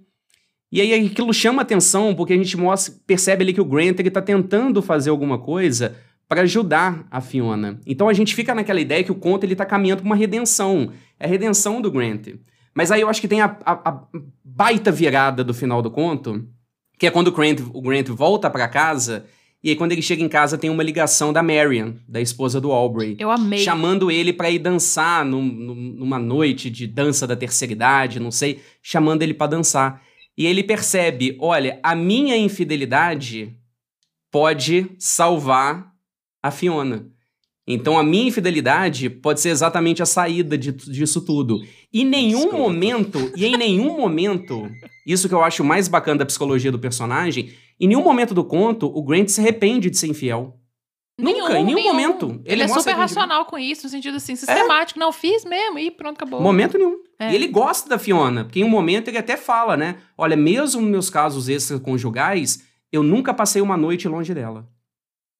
E aí aquilo chama atenção, porque a gente mostra, percebe ali que o Grant ele tá tentando fazer alguma coisa para ajudar a Fiona. Então a gente fica naquela ideia que o conto ele tá caminhando para uma redenção. É a redenção do Grant. Mas aí eu acho que tem a, a- a baita virada do final do conto, que é quando o Grant, o Grant volta para casa, e aí quando ele chega em casa tem uma ligação da Marian, da esposa do Aubrey Eu amei. chamando ele pra ir dançar num- num- numa noite de dança da terceira idade, não sei, chamando ele pra dançar. E ele percebe, olha, a minha infidelidade pode salvar a Fiona. Então a minha infidelidade pode ser exatamente a saída de- disso tudo. E em nenhum Escroto. momento, e em nenhum momento, isso que eu acho mais bacana da psicologia do personagem, em nenhum momento do conto o Grant se arrepende de ser infiel. Nunca, em nenhum momento. Ele, é mostra super ele- racional com isso, no sentido assim, sistemático. Não, fiz mesmo e pronto, acabou. Momento nenhum. É. E ele gosta da Fiona, porque em um momento ele até fala, né? Olha, mesmo nos meus casos extraconjugais, eu nunca passei uma noite longe dela.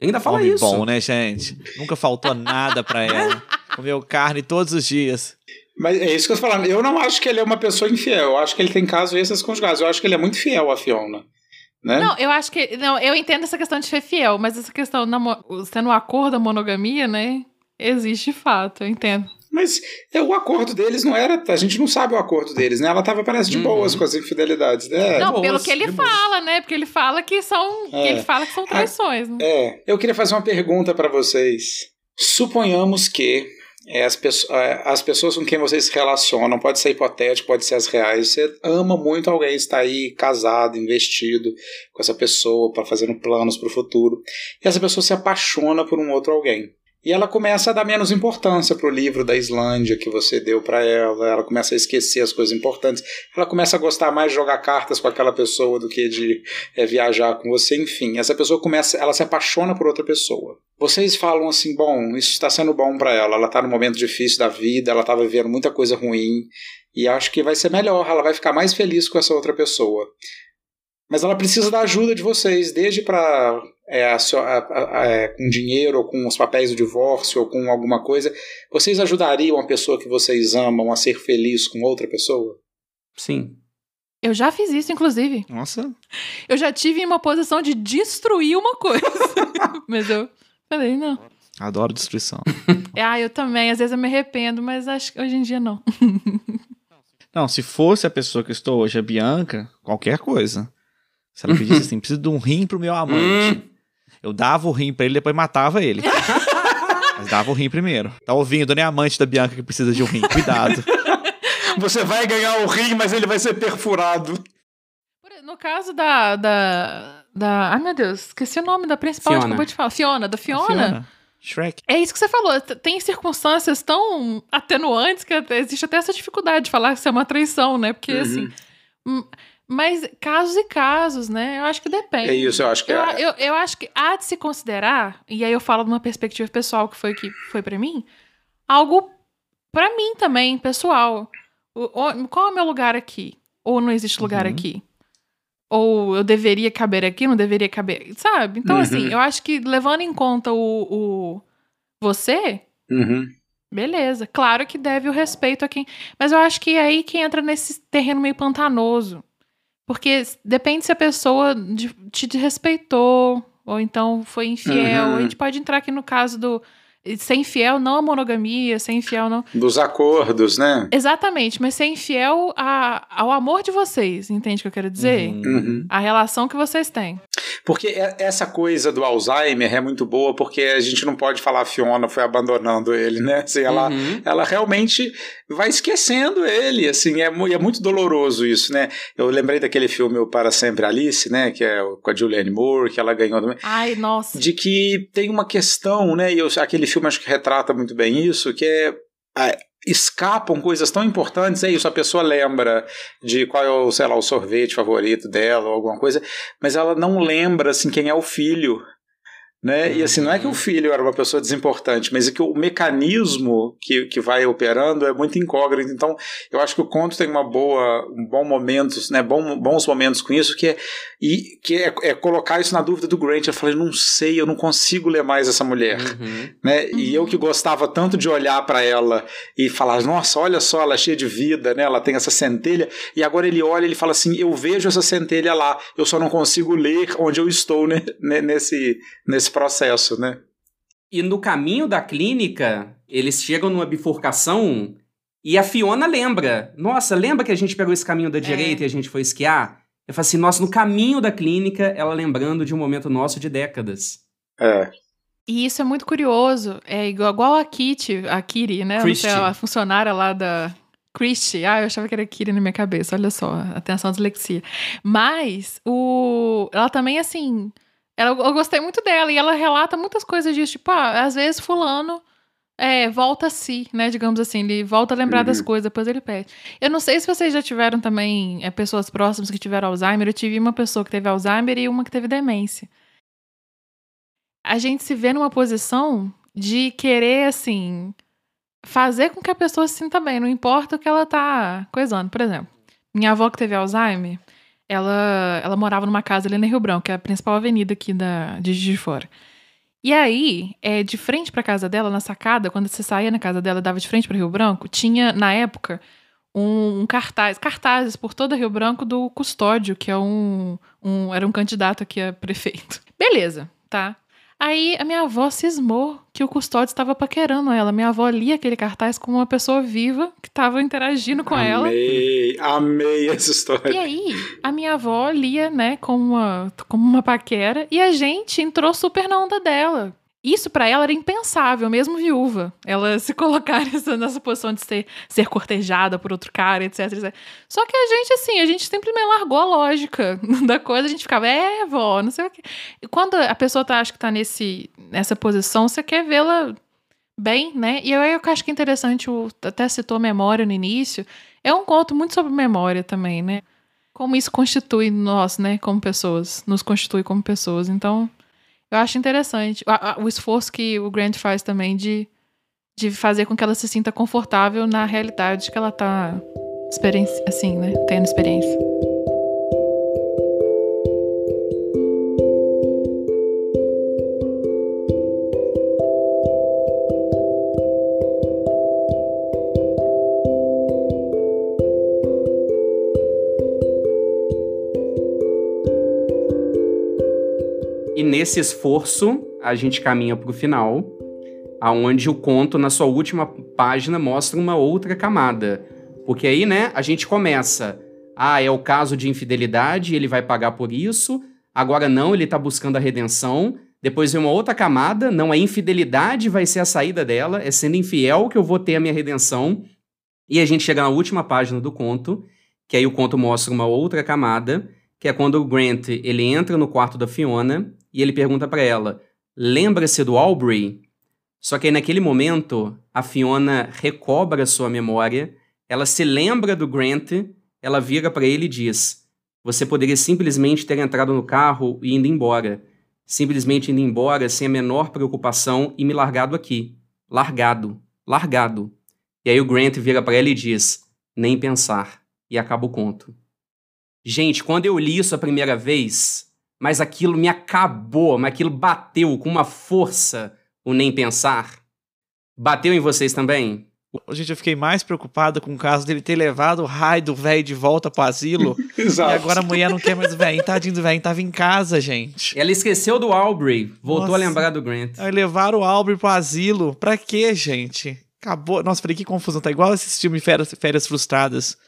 Ainda fala Homem isso. bom, né, gente? Nunca faltou nada pra ela. [LAUGHS] Comeu carne todos os dias. Mas é isso que eu tô falando. Eu não acho que ele é uma pessoa infiel. Eu acho que ele tem casos extras conjugais. Eu acho que ele é muito fiel à Fiona. Né? Não, eu acho que. Não, eu entendo essa questão de ser fiel, mas essa questão, sendo um acordo da monogamia, né? Existe de fato, eu entendo. Mas é, o acordo deles não era. A gente não sabe o acordo deles, né? Ela tava, parece, de Uhum. boas com as infidelidades. né? não, boas, pelo que ele de boas. fala, né? Porque ele fala que são. É. ele fala que são traições, né? É, eu queria fazer uma pergunta pra vocês. Suponhamos que é, as, é, as pessoas com quem vocês se relacionam, pode ser hipotético, pode ser as reais, você ama muito alguém, está aí casado, investido com essa pessoa, para fazendo planos para o futuro, e essa pessoa se apaixona por um outro alguém. E ela começa a dar menos importância pro livro da Islândia que você deu para ela, ela começa a esquecer as coisas importantes, ela começa a gostar mais de jogar cartas com aquela pessoa do que de é, viajar com você, enfim. Essa pessoa começa, ela se apaixona por outra pessoa. Vocês falam assim, bom, isso está sendo bom para ela, ela está num momento difícil da vida, ela está vivendo muita coisa ruim, e acho que vai ser melhor, ela vai ficar mais feliz com essa outra pessoa. Mas ela precisa da ajuda de vocês, desde para é, a a- a- é, com dinheiro, ou com os papéis do divórcio, ou com alguma coisa. Vocês ajudariam a pessoa que vocês amam a ser feliz com outra pessoa? Sim. Eu já fiz isso, inclusive. Nossa. Eu já tive em uma posição de destruir uma coisa. [LAUGHS] mas eu falei, não. Adoro destruição. [LAUGHS] Ah, eu também. Às vezes eu me arrependo, mas acho que hoje em dia não. [LAUGHS] Não, se fosse a pessoa que eu estou hoje, a Bianca, qualquer coisa. Se ela pedisse assim, preciso de um rim pro meu amante. Eu dava o rim pra ele, depois matava ele. [LAUGHS] Mas dava o rim primeiro. Tá ouvindo, né? Amante da Bianca que precisa de um rim. Cuidado. [LAUGHS] Você vai ganhar o rim, mas ele vai ser perfurado. No caso da, da, da. Ai, meu Deus, esqueci o nome da principal que Fiona. acabou de falar. Fiona, da Fiona. Shrek. É isso que você falou. Tem circunstâncias tão atenuantes que até- existe até essa dificuldade de falar que isso é uma traição, né? Porque, Uhum. assim, Mas casos e casos, né? Eu acho que depende. É isso, eu acho que eu, é. Eu, eu acho que há de se considerar, e aí eu falo de uma perspectiva pessoal que foi que foi para mim, algo para mim também, pessoal. O, o, qual é o meu lugar aqui? Ou não existe lugar Uhum. aqui? Ou eu deveria caber aqui, não deveria caber, sabe? Então, Uhum. assim, eu acho que levando em conta o, o você, Uhum. Beleza, claro que deve o respeito a quem. Mas eu acho que é aí que entra nesse terreno meio pantanoso. Porque depende se a pessoa te desrespeitou, ou então foi infiel. Uhum. A gente pode entrar aqui no caso do ser infiel não a monogamia, ser infiel não. Dos acordos, né? Exatamente, mas ser infiel a- ao amor de vocês, entende o que eu quero dizer? Uhum. Uhum. A relação que vocês têm. Porque é- essa coisa do Alzheimer é muito boa, porque a gente não pode falar a Fiona foi abandonando ele, né? Assim, ela, Uhum. ela realmente vai esquecendo ele, assim, é, é muito doloroso isso, né? Eu lembrei daquele filme O Para Sempre Alice, né? Que é com a Julianne Moore, que ela ganhou também. Ai, nossa. de que tem uma questão, né? E eu- aquele filme acho que retrata muito bem isso, que é escapam coisas tão importantes, é isso, a pessoa lembra de qual é o, sei lá, o sorvete favorito dela ou alguma coisa, mas ela não lembra assim quem é o filho. Né? E assim, não é que o filho era uma pessoa desimportante, mas é que o mecanismo que, que vai operando é muito incógnito. Então, eu acho que o conto tem uma boa, um bom momentos, né? Bom, bons momentos com isso, que é, e, que é, é colocar isso na dúvida do Grant. Eu falei, não sei, eu não consigo ler mais essa mulher Uhum. né? E eu que gostava tanto de olhar para ela e falar, nossa, olha só, ela é cheia de vida, né? Ela tem essa centelha. E agora ele olha e ele fala assim, eu vejo essa centelha lá, eu só não consigo ler onde eu estou né? ne- nesse nesse processo, né? E no caminho da clínica, eles chegam numa bifurcação e a Fiona lembra. Nossa, lembra que a gente pegou esse caminho da direita e a gente foi esquiar? Eu falo assim, nossa, no caminho da clínica, ela lembrando de um momento nosso de décadas. É. E isso é muito curioso. É igual, igual a Kitty, a Kiri, né? Sei, a funcionária lá da. Christie. Ah, eu achava que era Kiri na minha cabeça. Olha só, atenção à dislexia. Mas o. Ela também, assim. Ela, eu gostei muito dela e ela relata muitas coisas disso. Tipo, ah, às vezes fulano. É, volta a si, né? Digamos assim, ele volta a lembrar das Uhum. coisas, depois ele perde. Eu não sei se vocês já tiveram também é, pessoas próximas que tiveram Alzheimer. Eu tive uma pessoa que teve Alzheimer e uma que teve demência a gente se vê numa posição de querer, assim, fazer com que a pessoa se sinta bem, não importa o que ela tá coisando. Por exemplo, minha avó que teve Alzheimer, ela, ela morava numa casa ali na Rio Branco, que é a principal avenida aqui da, de Juiz de Fora. E aí, é, de frente pra casa dela, na sacada, quando você saía na casa dela dava de frente pra Rio Branco, tinha, na época, um, um cartaz, cartazes por toda Rio Branco do Custódio, que é um, um era um candidato aqui a prefeito. [LAUGHS] Beleza, tá? Aí a minha avó cismou que o custódio estava paquerando ela. Minha avó lia aquele cartaz como uma pessoa viva que estava interagindo com ela. amei, amei essa E história. aí, a minha avó lia, né, como uma, como uma paquera, e a gente entrou super na onda dela. Isso pra ela era impensável, mesmo viúva. Ela se [LAUGHS] colocar nessa, posição de ser, ser cortejada por outro cara, etc, etc. Só que a gente, assim, a gente simplesmente largou a lógica [LAUGHS] da coisa. A gente ficava, é, vó, não sei o quê. E quando a pessoa tá, acho que tá nesse, nessa posição, você quer vê-la bem, né? E eu, eu acho que é interessante, o, até citou memória no início. É um conto muito sobre memória também, né? Como isso constitui nós, né, como pessoas, nos constitui como pessoas. Então, eu acho interessante a- o esforço que o Grant faz também de, de fazer com que ela se sinta confortável na realidade que ela tá experiência, assim, né, tendo experiência. Nesse esforço, a gente caminha para o final, aonde o conto, na sua última página, mostra uma outra camada. Porque aí, né, a gente começa. Ah, é o caso de infidelidade, ele vai pagar por isso. Agora não, ele tá buscando a redenção. Depois vem uma outra camada, não é infidelidade vai ser a saída dela, é sendo infiel que eu vou ter a minha redenção. E a gente chega na última página do conto, que aí o conto mostra uma outra camada, que é quando o Grant ele entra no quarto da Fiona e ele pergunta pra ela: "Lembra-se do Aubrey?" Só que aí naquele momento a Fiona recobra sua memória, ela se lembra do Grant, ela vira para ele e diz: Você poderia simplesmente ter entrado no carro e indo embora. Simplesmente indo embora sem a menor preocupação e me largado aqui. Largado. Largado. E aí o Grant vira para ela e diz: Nem pensar. E acaba o conto. Gente, quando eu li isso a primeira vez, mas aquilo me acabou, mas aquilo bateu com uma força o nem pensar. Bateu em vocês também? Gente, eu fiquei mais preocupado com o caso dele ter levado o raio do velho de volta pro asilo. [LAUGHS] Exato. E agora a mulher não quer mais o velho. Tadinho do velho, tava em casa, gente. Ela esqueceu do Aubrey, voltou Nossa. a lembrar do Grant. Aí levaram o Aubrey pro asilo. Pra quê, gente? Acabou. Nossa, falei que confusão. Tá igual esse filme Férias, Férias Frustradas.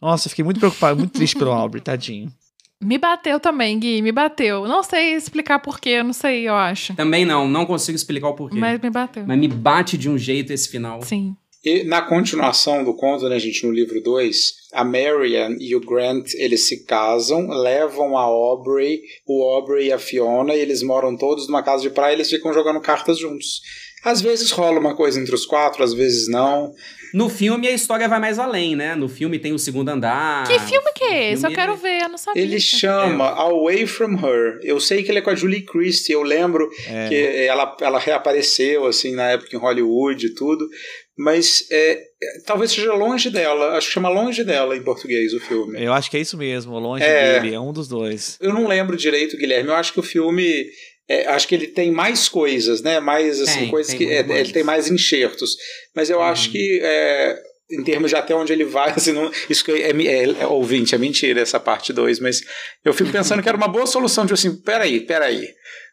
Nossa, eu fiquei muito preocupado, muito triste pelo Aubrey, tadinho. Me bateu também, Gui, me bateu. Não sei explicar porquê, não sei, eu acho. Também não, não consigo explicar o porquê. Mas, Mas me bateu. me bate de um jeito esse final. Sim. E na continuação do conto, né, gente, no livro 2, a Marian e o Grant, eles se casam, levam a Aubrey, o Aubrey e a Fiona, e eles moram todos numa casa de praia e eles ficam jogando cartas juntos. Às vezes rola uma coisa entre os quatro, às vezes não. No filme a história vai mais além, né? No filme tem o segundo andar. que filme que é esse? Eu quero ele- ver, eu não sabia. Ele chama Away From Her. Eu sei que ele é com a Julie Christie, eu lembro É. que ela, ela reapareceu, assim, na época em Hollywood e tudo, mas é, é, talvez seja longe dela, acho que chama Longe dela em português o filme. Eu acho que é isso mesmo, longe É. dele, é um dos dois. Eu não lembro direito, Guilherme. Eu acho que o filme. É, acho que ele tem mais coisas, né? Mais assim, Tem, coisas tem que. é, ele tem mais enxertos. Mas eu acho que. é, em termos de até onde ele vai, [LAUGHS] assim, não- isso que é, é, é ouvinte, é mentira essa parte 2, mas eu fico pensando que era uma boa solução, tipo assim, peraí, peraí.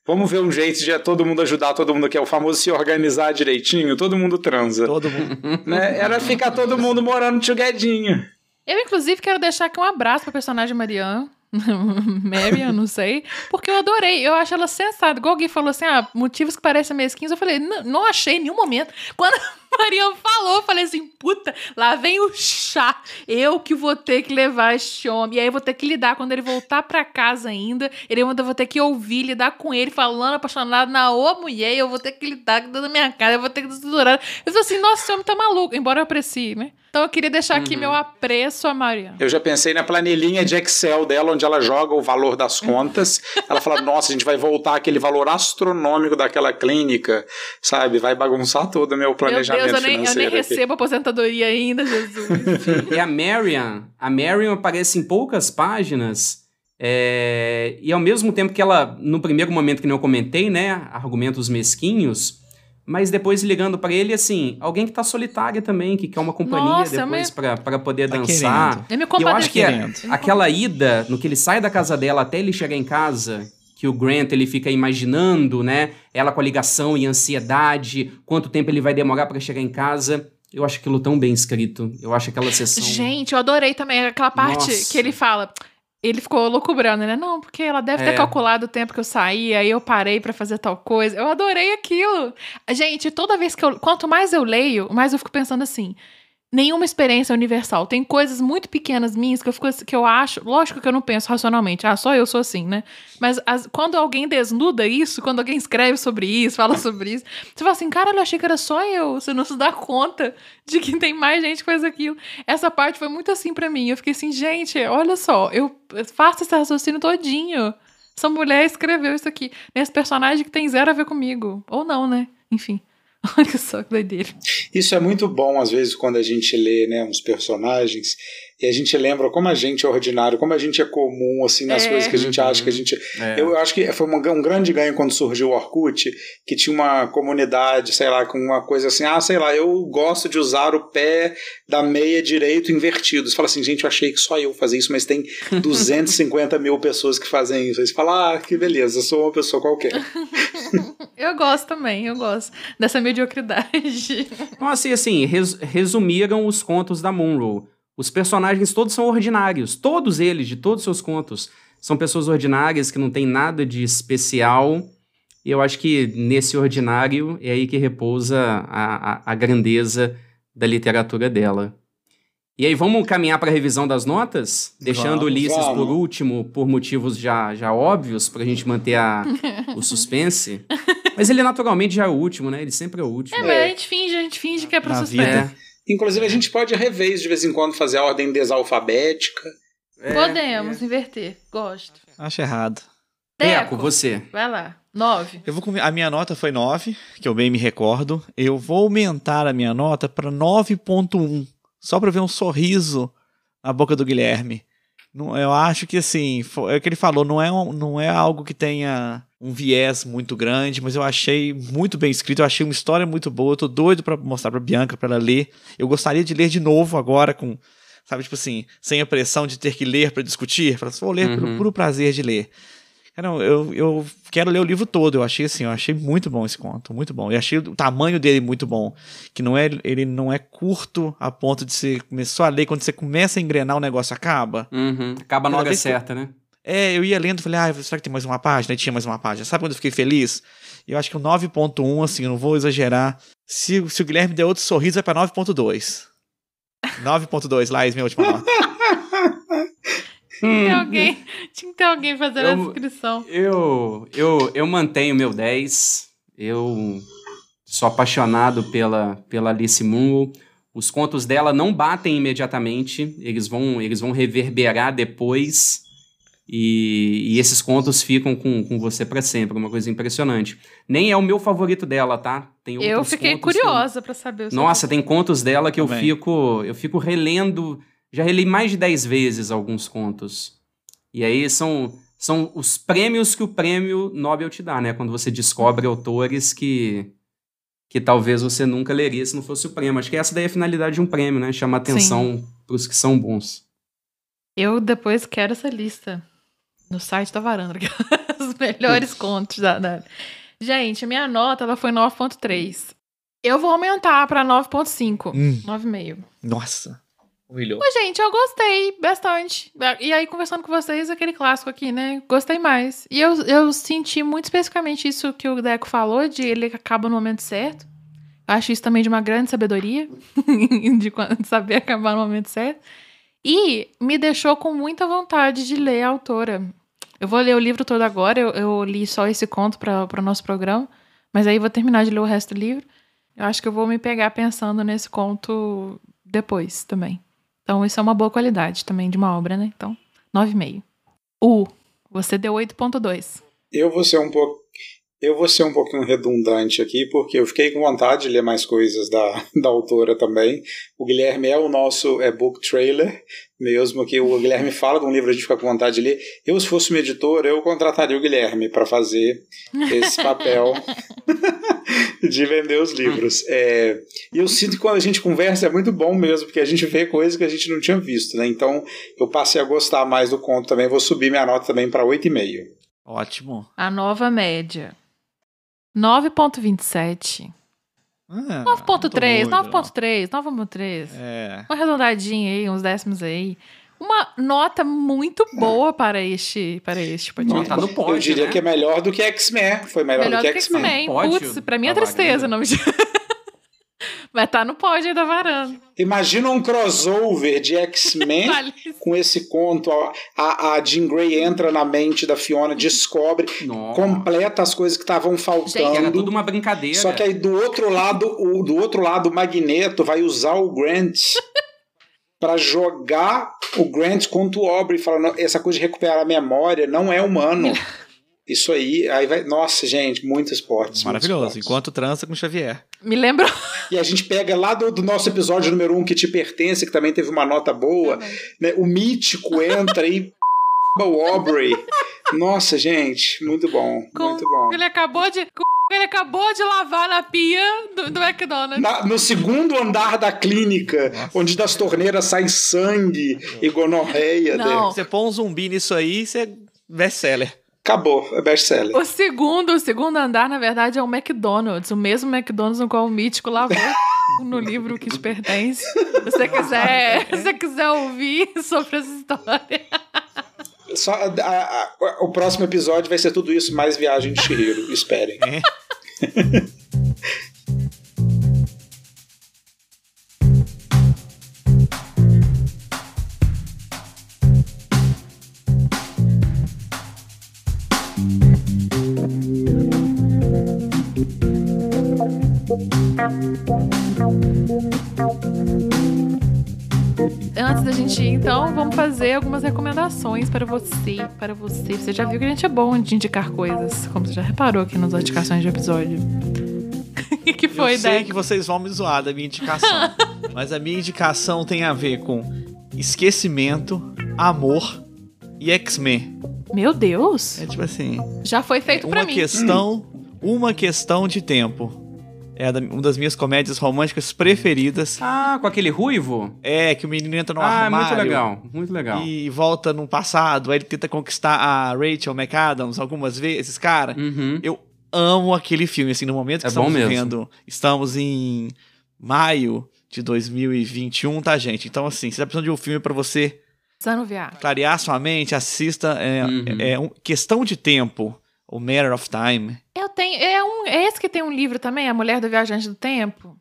Vamos ver um jeito de todo mundo ajudar todo mundo, que é o famoso se organizar direitinho, todo mundo transa. Todo mundo. [LAUGHS] Né? Era ficar todo mundo morando tchuguedinho. Eu, inclusive, quero deixar aqui um abraço pra personagem Marianne. [LAUGHS] Marian, não sei. Porque eu adorei. Eu acho ela sensata. Igual alguém falou assim: ah, motivos que parecem mesquinhos. Eu falei, não achei em nenhum momento. Quando a Marianne falou, falei assim: puta, lá vem o chá. Eu que vou ter que levar este homem. E aí eu vou ter que lidar quando ele voltar pra casa ainda. Ele eu vou ter que ouvir, lidar com ele, falando apaixonado na ô mulher. E eu vou ter que lidar com toda a minha cara. Eu vou ter que destruturar. Eu falei assim: nossa, esse homem tá maluco. Embora eu aprecie, né? Então eu queria deixar aqui meu apreço a Marianne. Eu já pensei na planilhinha de Excel dela, onde ela joga o valor das contas. Ela fala: Nossa, a gente vai voltar aquele valor astronômico daquela clínica, sabe? Vai bagunçar todo o Meu planejamento Deus, eu nem, eu nem recebo aposentadoria ainda, Jesus. E [LAUGHS] a Marian, a Marian aparece em poucas páginas. é, e ao mesmo tempo que ela, no primeiro momento que não eu comentei, né, argumentos mesquinhos, mas depois ligando pra ele assim, alguém que tá solitária também, que quer uma companhia Nossa, depois pra para poder Tá dançar. querendo. Eu me E eu acho que é- aquela ida, no que ele sai da casa dela até ele chegar em casa, que o Grant ele fica imaginando, né, ela com a ligação e ansiedade, quanto tempo ele vai demorar pra chegar em casa. Eu acho aquilo tão bem escrito. Eu acho aquela sessão Gente, eu adorei também aquela parte Nossa. que ele fala. Ele ficou loucubrando, né? Não, porque ela deve ter É. calculado o tempo que eu saí, aí eu parei pra fazer tal coisa. Eu adorei aquilo. Gente, toda vez que eu. Quanto mais eu leio, mais eu fico pensando assim. Nenhuma experiência universal. Tem coisas muito pequenas minhas que eu, fico, que eu acho. Lógico que eu não penso racionalmente. Ah, só eu sou assim, né? Mas as- quando alguém desnuda isso, quando alguém escreve sobre isso, fala sobre isso, você fala assim, cara, eu achei que era só eu. Você não se dá conta de que tem mais gente que faz aquilo. Essa parte foi muito assim pra mim. Eu fiquei assim, gente, olha só, eu faço esse raciocínio todinho. Essa mulher escreveu isso aqui nesse personagem que tem zero a ver comigo. Ou não, né? Enfim. [LAUGHS] Olha só que doideira. Isso é muito bom, às vezes, quando a gente lê né, uns personagens e a gente lembra como a gente é ordinário, como a gente é comum, assim, nas É. coisas que a gente acha que a gente. É. Eu acho que foi um, um grande ganho quando surgiu o Orkut, que tinha uma comunidade, sei lá, com uma coisa assim, ah, sei lá, eu gosto de usar o pé da meia direito invertido. Você fala assim, gente, eu achei que só eu fazia isso, mas tem [LAUGHS] 250 mil pessoas que fazem isso. Aí você fala, ah, que beleza, eu sou uma pessoa qualquer. [LAUGHS] Eu gosto também, eu gosto dessa mediocridade. Nossa, e assim, res- resumiram os contos da Monroe. Os personagens todos são ordinários. Todos eles, de todos os seus contos, são pessoas ordinárias que não têm nada de especial. E eu acho que nesse ordinário é aí que repousa a, a, a grandeza da literatura dela. E aí, vamos caminhar para a revisão das notas? Deixando Vamos, Ulisses vamos. por último, por motivos já, já óbvios, para a gente manter a, o suspense. [LAUGHS] Mas ele naturalmente já é o último, né? Ele sempre é o último. É, mas a gente finge, a gente finge que é Na suspense. vida. É. Inclusive, a gente pode rever de vez em quando, fazer a ordem desalfabética. É, Podemos é. inverter. Gosto. Acho errado. Deco, você. Vai lá. Nove. Eu vou A minha nota foi nove, que eu bem me recordo. Eu vou aumentar a minha nota para 9.1. Só para ver um sorriso na boca do Guilherme. Eu acho que assim, é o que ele falou, não é, um, não é algo que tenha um viés muito grande, mas eu achei muito bem escrito, eu achei uma história muito boa, eu tô doido para mostrar para Bianca para ela ler. Eu gostaria de ler de novo agora com, sabe, tipo assim, sem a pressão de ter que ler para discutir, para vou ler uhum. pelo puro prazer de ler. Não, eu, eu quero ler o livro todo. Eu achei assim, eu achei muito bom esse conto, muito bom. E achei o tamanho dele muito bom, que não é ele não é curto a ponto de você começou a ler quando você começa a engrenar o negócio acaba. Uhum. Acaba na hora certa, né? É, eu ia lendo, falei, ah, será que tem mais uma página? E tinha mais uma página. Sabe quando eu fiquei feliz? Eu acho que o 9.1, assim, eu não vou exagerar. Se, se o Guilherme der outro sorriso, vai pra 9.2. 9.2, Lais, minha última nota. Tinha, alguém, tinha que ter alguém fazendo eu, a descrição. Eu, eu, eu mantenho meu 10. Eu sou apaixonado pela, pela Alice Munro. Os contos dela não batem imediatamente, eles vão, eles vão reverberar depois. E, e esses contos ficam com, com você para sempre, uma coisa impressionante. Nem é o meu favorito dela, tá? Tem eu fiquei curiosa para saber. Nossa, tem contos dela que eu fico, eu fico relendo já reli mais de 10 vezes alguns contos. E aí são, são os prêmios que o prêmio Nobel te dá, né? Quando você descobre autores que, que talvez você nunca leria se não fosse o prêmio. Acho que essa daí é a finalidade de um prêmio, né? Chamar atenção para os que são bons. Eu depois quero essa lista no site da Varanda. [LAUGHS] Os melhores contos da, da... Gente, a minha nota ela foi 9.3. Eu vou aumentar para 9.5. Hum. 9,5. Nossa. Humilhou. Mas, gente, eu gostei bastante. E aí, conversando com vocês, aquele clássico aqui, né? Gostei mais. E eu, eu senti muito especificamente isso que o Deco falou, de ele acaba no momento certo. Acho isso também de uma grande sabedoria, [LAUGHS] de saber acabar no momento certo. E me deixou com muita vontade de ler a autora. Eu vou ler o livro todo agora, eu, eu li só esse conto para o nosso programa, mas aí vou terminar de ler o resto do livro. Eu acho que eu vou me pegar pensando nesse conto depois também. Então, isso é uma boa qualidade também de uma obra, né? Então, 9,5. U, você deu 8,2. Eu vou ser um pouco. Eu vou ser um pouquinho redundante aqui, porque eu fiquei com vontade de ler mais coisas da, [LAUGHS] da autora também. O Guilherme é o nosso é, book trailer, mesmo que o Guilherme fala de um livro, a gente fica com vontade de ler. Eu, se fosse uma editora, eu contrataria o Guilherme para fazer esse papel [LAUGHS] de vender os livros. É, e eu sinto que quando a gente conversa é muito bom mesmo, porque a gente vê coisas que a gente não tinha visto, né? Então eu passei a gostar mais do conto também, vou subir minha nota também para 8,5. Ótimo. A nova média. 9.27. Ah, 9.3, 9.3, 9.3. É. Uma arredondadinha aí, uns décimos aí. Uma nota muito boa para este, para este podcast. Nota pódio, Eu diria né? que é melhor do que X-Men. Foi melhor, melhor do que, que X-Men. Putz, pra mim é tristeza. Não me... Vai estar tá no pódio aí da varanda. Imagina um crossover de X-Men [LAUGHS] com esse conto. A, a Jean Grey entra na mente da Fiona, descobre, Nossa. completa as coisas que estavam faltando. Gente, era tudo uma brincadeira. Só que aí do outro lado, o, do outro lado, o Magneto vai usar o Grant [LAUGHS] para jogar o Grant contra o Aubrey, falando essa coisa de recuperar a memória não é humano. [LAUGHS] Isso aí, aí vai. Nossa, gente, muitos esportes. Maravilhoso. Muitos esportes. Enquanto trança com Xavier. Me lembro. E a gente pega lá do, do nosso episódio número 1, um, que te pertence, que também teve uma nota boa. Né? O mítico entra e. [LAUGHS] o Aubrey. Nossa, gente, muito bom. Com, muito bom. Ele acabou de. Ele acabou de lavar na pia do, do McDonald's. Na, no segundo andar da clínica, Nossa. onde das torneiras sai sangue e gonorreia. Não. Você põe um zumbi nisso aí, você é best-seller. Acabou, é best-seller. O segundo, o segundo andar, na verdade, é o McDonald's. O mesmo McDonald's no qual o Mítico lavou [LAUGHS] no livro que te pertence. Se você quiser, se você quiser ouvir sobre essa história. [LAUGHS] Só, a, a, a, o próximo episódio vai ser tudo isso, mais viagem de Shihiro. Esperem. É. [LAUGHS] Antes da gente ir, então, vamos fazer algumas recomendações para você, para você. Você já viu que a gente é bom de indicar coisas, como você já reparou aqui nas indicações de episódio. [LAUGHS] O que foi, Eu sei que vocês vão me zoar da minha indicação, [LAUGHS] mas a minha indicação tem a ver com esquecimento, amor e X-Men. Meu Deus! É tipo assim. Já foi feito é, pra mim. Uma questão [CLEARS THROAT] uma questão de tempo. É uma das minhas comédias românticas preferidas. Ah, com aquele ruivo? É que o menino entra no ah, armário muito legal, muito legal. e volta no passado, aí ele tenta conquistar a Rachel McAdams algumas vezes, cara. Uhum. Eu amo aquele filme, assim, no momento que É estamos vivendo, estamos em maio de 2021, tá, gente? Então, assim, você tá precisando de um filme pra você clarear sua mente, assista, é, Uhum. é um, questão de tempo, o Matter of Time. Eu tenho. É, um, é esse que tem um livro também, A Mulher do Viajante do Tempo?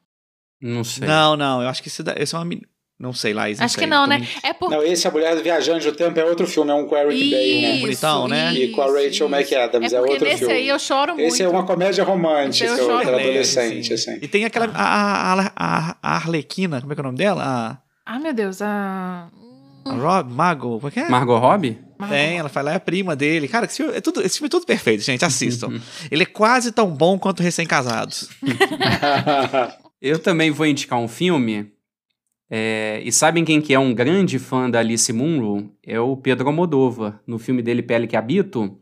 Não sei. Não, não, eu acho que esse, esse é uma... Não sei lá, isso Acho que sei, não, tô né? me- É por. Não, esse A Mulher do Viajante do Tempo é outro filme, é um com Eric Bay, né? Bonitão, né? E com a Rachel isso. McAdams, é é porque outro nesse filme. aí eu choro muito. Esse é uma comédia romântica, Esse eu choro. adolescente, assim. assim. E tem aquela... A, a, a, a Arlequina, como é que é o nome dela? A, Ah, meu Deus. A. a Rob, Mago, como é que é? Margot Robbie? Tem, ela fala, é a prima dele. Cara, esse filme é tudo, esse filme é tudo perfeito, gente. Uhum. Assistam. [LAUGHS] Ele é quase tão bom quanto Recém-Casados. [LAUGHS] Eu também vou indicar um filme. é, e sabem quem que é um grande fã da Alice Munro? É o Pedro Almodóvar. No filme dele, Pele que Habito,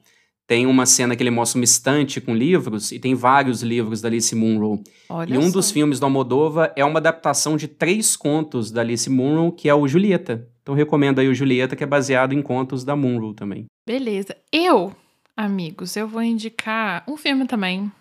tem uma cena que ele mostra uma estante com livros, e tem vários livros da Alice Munro. Olha E um só. dos filmes do Almodóvar é uma adaptação de três contos da Alice Munro, que é o Julieta. Então recomendo aí o Julieta, que é baseado em contos da Munro também. Beleza. Eu, amigos, eu vou indicar um filme também.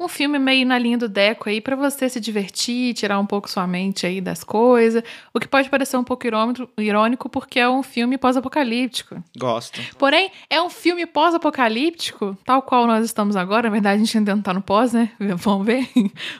Um filme meio na linha do Deco aí, pra você se divertir, tirar um pouco sua mente aí das coisas. O que pode parecer um pouco irônico, irônico porque é um filme pós-apocalíptico. Gosto. Porém, é um filme pós-apocalíptico, tal qual nós estamos agora. Na verdade, a gente ainda não tá no pós, né? [LAUGHS] Vamos ver.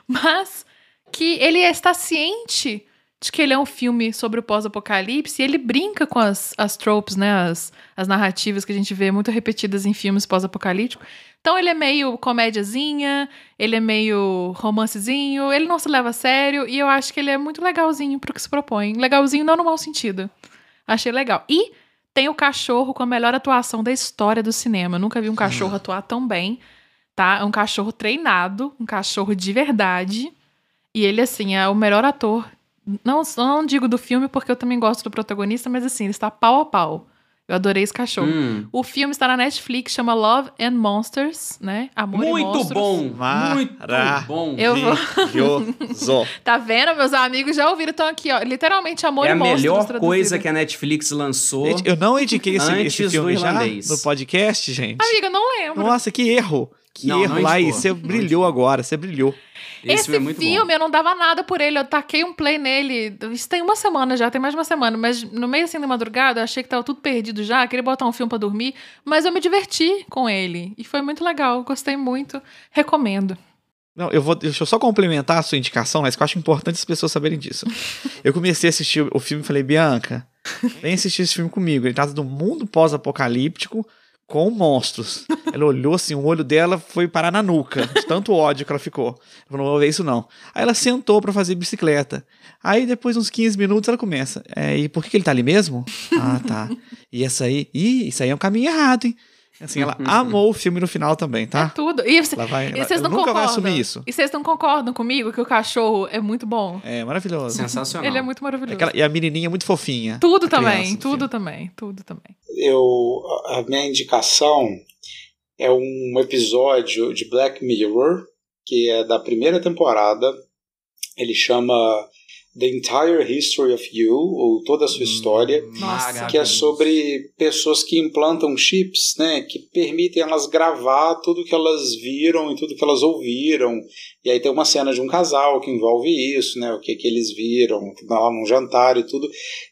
Mas que ele está ciente de que ele é um filme sobre o pós-apocalipse e ele brinca com as, as tropes, né? As, as narrativas que a gente vê muito repetidas em filmes pós-apocalípticos. Então ele é meio comédiazinha, ele é meio romancezinho, ele não se leva a sério e eu acho que ele é muito legalzinho pro que se propõe. Legalzinho não no mau sentido. Achei legal. E tem o cachorro com a melhor atuação da história do cinema. Eu nunca vi um cachorro atuar tão bem, tá? É um cachorro treinado, um cachorro de verdade. E ele, assim, é o melhor ator. Não, não digo do filme porque eu também gosto do protagonista, mas assim, ele está pau a pau. Eu adorei esse cachorro. Hum, O filme está na Netflix, chama Love and Monsters, né? Amor e muito Monstros. bom! Muito bom! Eu vou- Maravilhoso. [LAUGHS] Tá vendo? Meus amigos já ouviram. Então aqui, ó. Literalmente, Amor É e a Monstros. melhor traduzido. coisa que a Netflix lançou. Eu não indiquei esse, Antes esse filme do já no podcast, gente. Amiga, não lembro. Nossa, que erro. Que Não, erro, não Laís. indicou. Você brilhou agora, você brilhou. Esse, Esse filme é muito filme bom. eu não dava nada por ele. Eu taquei um play nele. Isso tem uma semana já, tem mais de uma semana. Mas no meio assim da madrugada, eu achei que tava tudo perdido já. Queria botar um filme pra dormir. Mas eu me diverti com ele. E foi muito legal. Gostei muito. Recomendo. Não, eu vou. Deixa eu só complementar a sua indicação, mas que eu acho importante as pessoas saberem disso. [LAUGHS] eu comecei a assistir o filme e falei, Bianca, [LAUGHS] vem assistir esse filme comigo. Ele trata do mundo pós-apocalíptico com monstros. [LAUGHS] Ela olhou assim, o olho dela foi parar na nuca, de tanto ódio que ela ficou. Ela falou, não vou ver isso não. Aí ela sentou pra fazer bicicleta. Aí depois uns 15 minutos ela começa. É, e por que que ele tá ali mesmo? [LAUGHS] Ah, tá. E essa aí? Ih, isso aí é um caminho errado, hein? Assim, ela amou o filme no final também, É tá? tudo. E, você- Ela vai, e vocês ela não nunca vai concordam? assumir isso. E vocês não concordam comigo que o cachorro é muito bom? É maravilhoso. Sensacional. Ele é muito maravilhoso. Aquela- e a menininha é muito fofinha. Tudo criança também, do tudo também, tudo também. eu a minha indicação é um episódio de Black Mirror que é da primeira temporada. Ele chama The Entire History of You ou toda a sua história, Nossa. que é sobre pessoas que implantam chips, né, que permitem elas gravar tudo que elas viram e tudo que elas ouviram. E aí tem uma cena de um casal que envolve isso, né, o que que eles viram lá num jantar e tudo.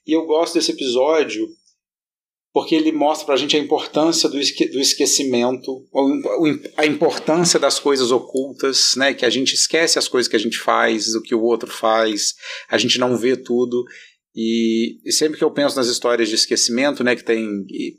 E eu gosto desse episódio porque ele mostra pra gente a importância do, esque do esquecimento, o- o- a importância das coisas ocultas, né? Que a gente esquece as coisas que a gente faz, do que o outro faz, a gente não vê tudo. E, e, sempre que eu penso nas histórias de esquecimento, né, que tem,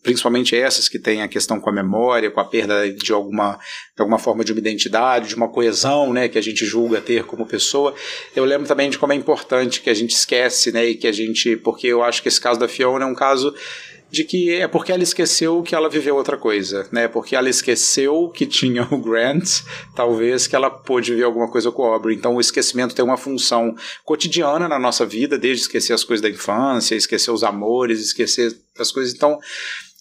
principalmente essas que tem a questão com a memória, com a perda de alguma, de alguma forma de uma identidade, de uma coesão, né, que a gente julga ter como pessoa, eu lembro também de como é importante que a gente esquece, né, e que a gente, porque eu acho que esse caso da Fiona é um caso de que é porque ela esqueceu que ela viveu outra coisa, né? Porque ela esqueceu que tinha o Grant, talvez que ela pôde ver alguma coisa com o Aubrey. Então o esquecimento tem uma função cotidiana na nossa vida, desde esquecer as coisas da infância, esquecer os amores, esquecer as coisas. Então,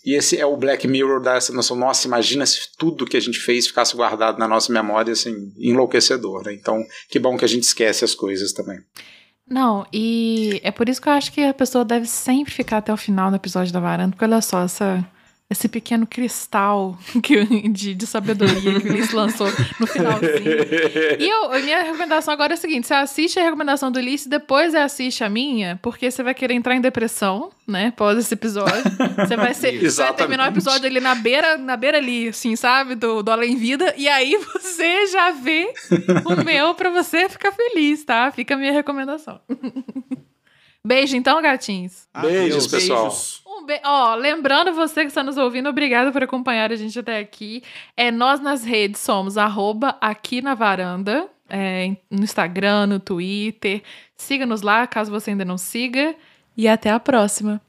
e esse é o Black Mirror dá essa noção, nossa, imagina se tudo que a gente fez ficasse guardado na nossa memória, assim, enlouquecedor, né? Então, que bom que a gente esquece as coisas também. Não, e é por isso que eu acho que a pessoa deve sempre ficar até o final do episódio da varanda, porque olha só, essa esse pequeno cristal [LAUGHS] que, de, de sabedoria que o Ulisses lançou no finalzinho. E eu, a minha recomendação agora é a seguinte: você assiste a recomendação do Ulisses, depois você assiste a minha, porque você vai querer entrar em depressão, né? Após esse episódio. Você vai, ser, [LAUGHS] você vai terminar o episódio ali na beira, na beira ali, assim, sabe? Do, do Além Vida. E aí [LAUGHS] você já vê o meu pra você ficar feliz, tá? Fica a minha recomendação. Beijo então, gatinhos. Beijos, pessoal. Um be... Ó, lembrando você que está nos ouvindo, obrigado por acompanhar a gente até aqui. É, nós nas redes somos arroba aqui na varanda, é, no Instagram, no Twitter. Siga-nos lá, caso você ainda não siga. E até a próxima.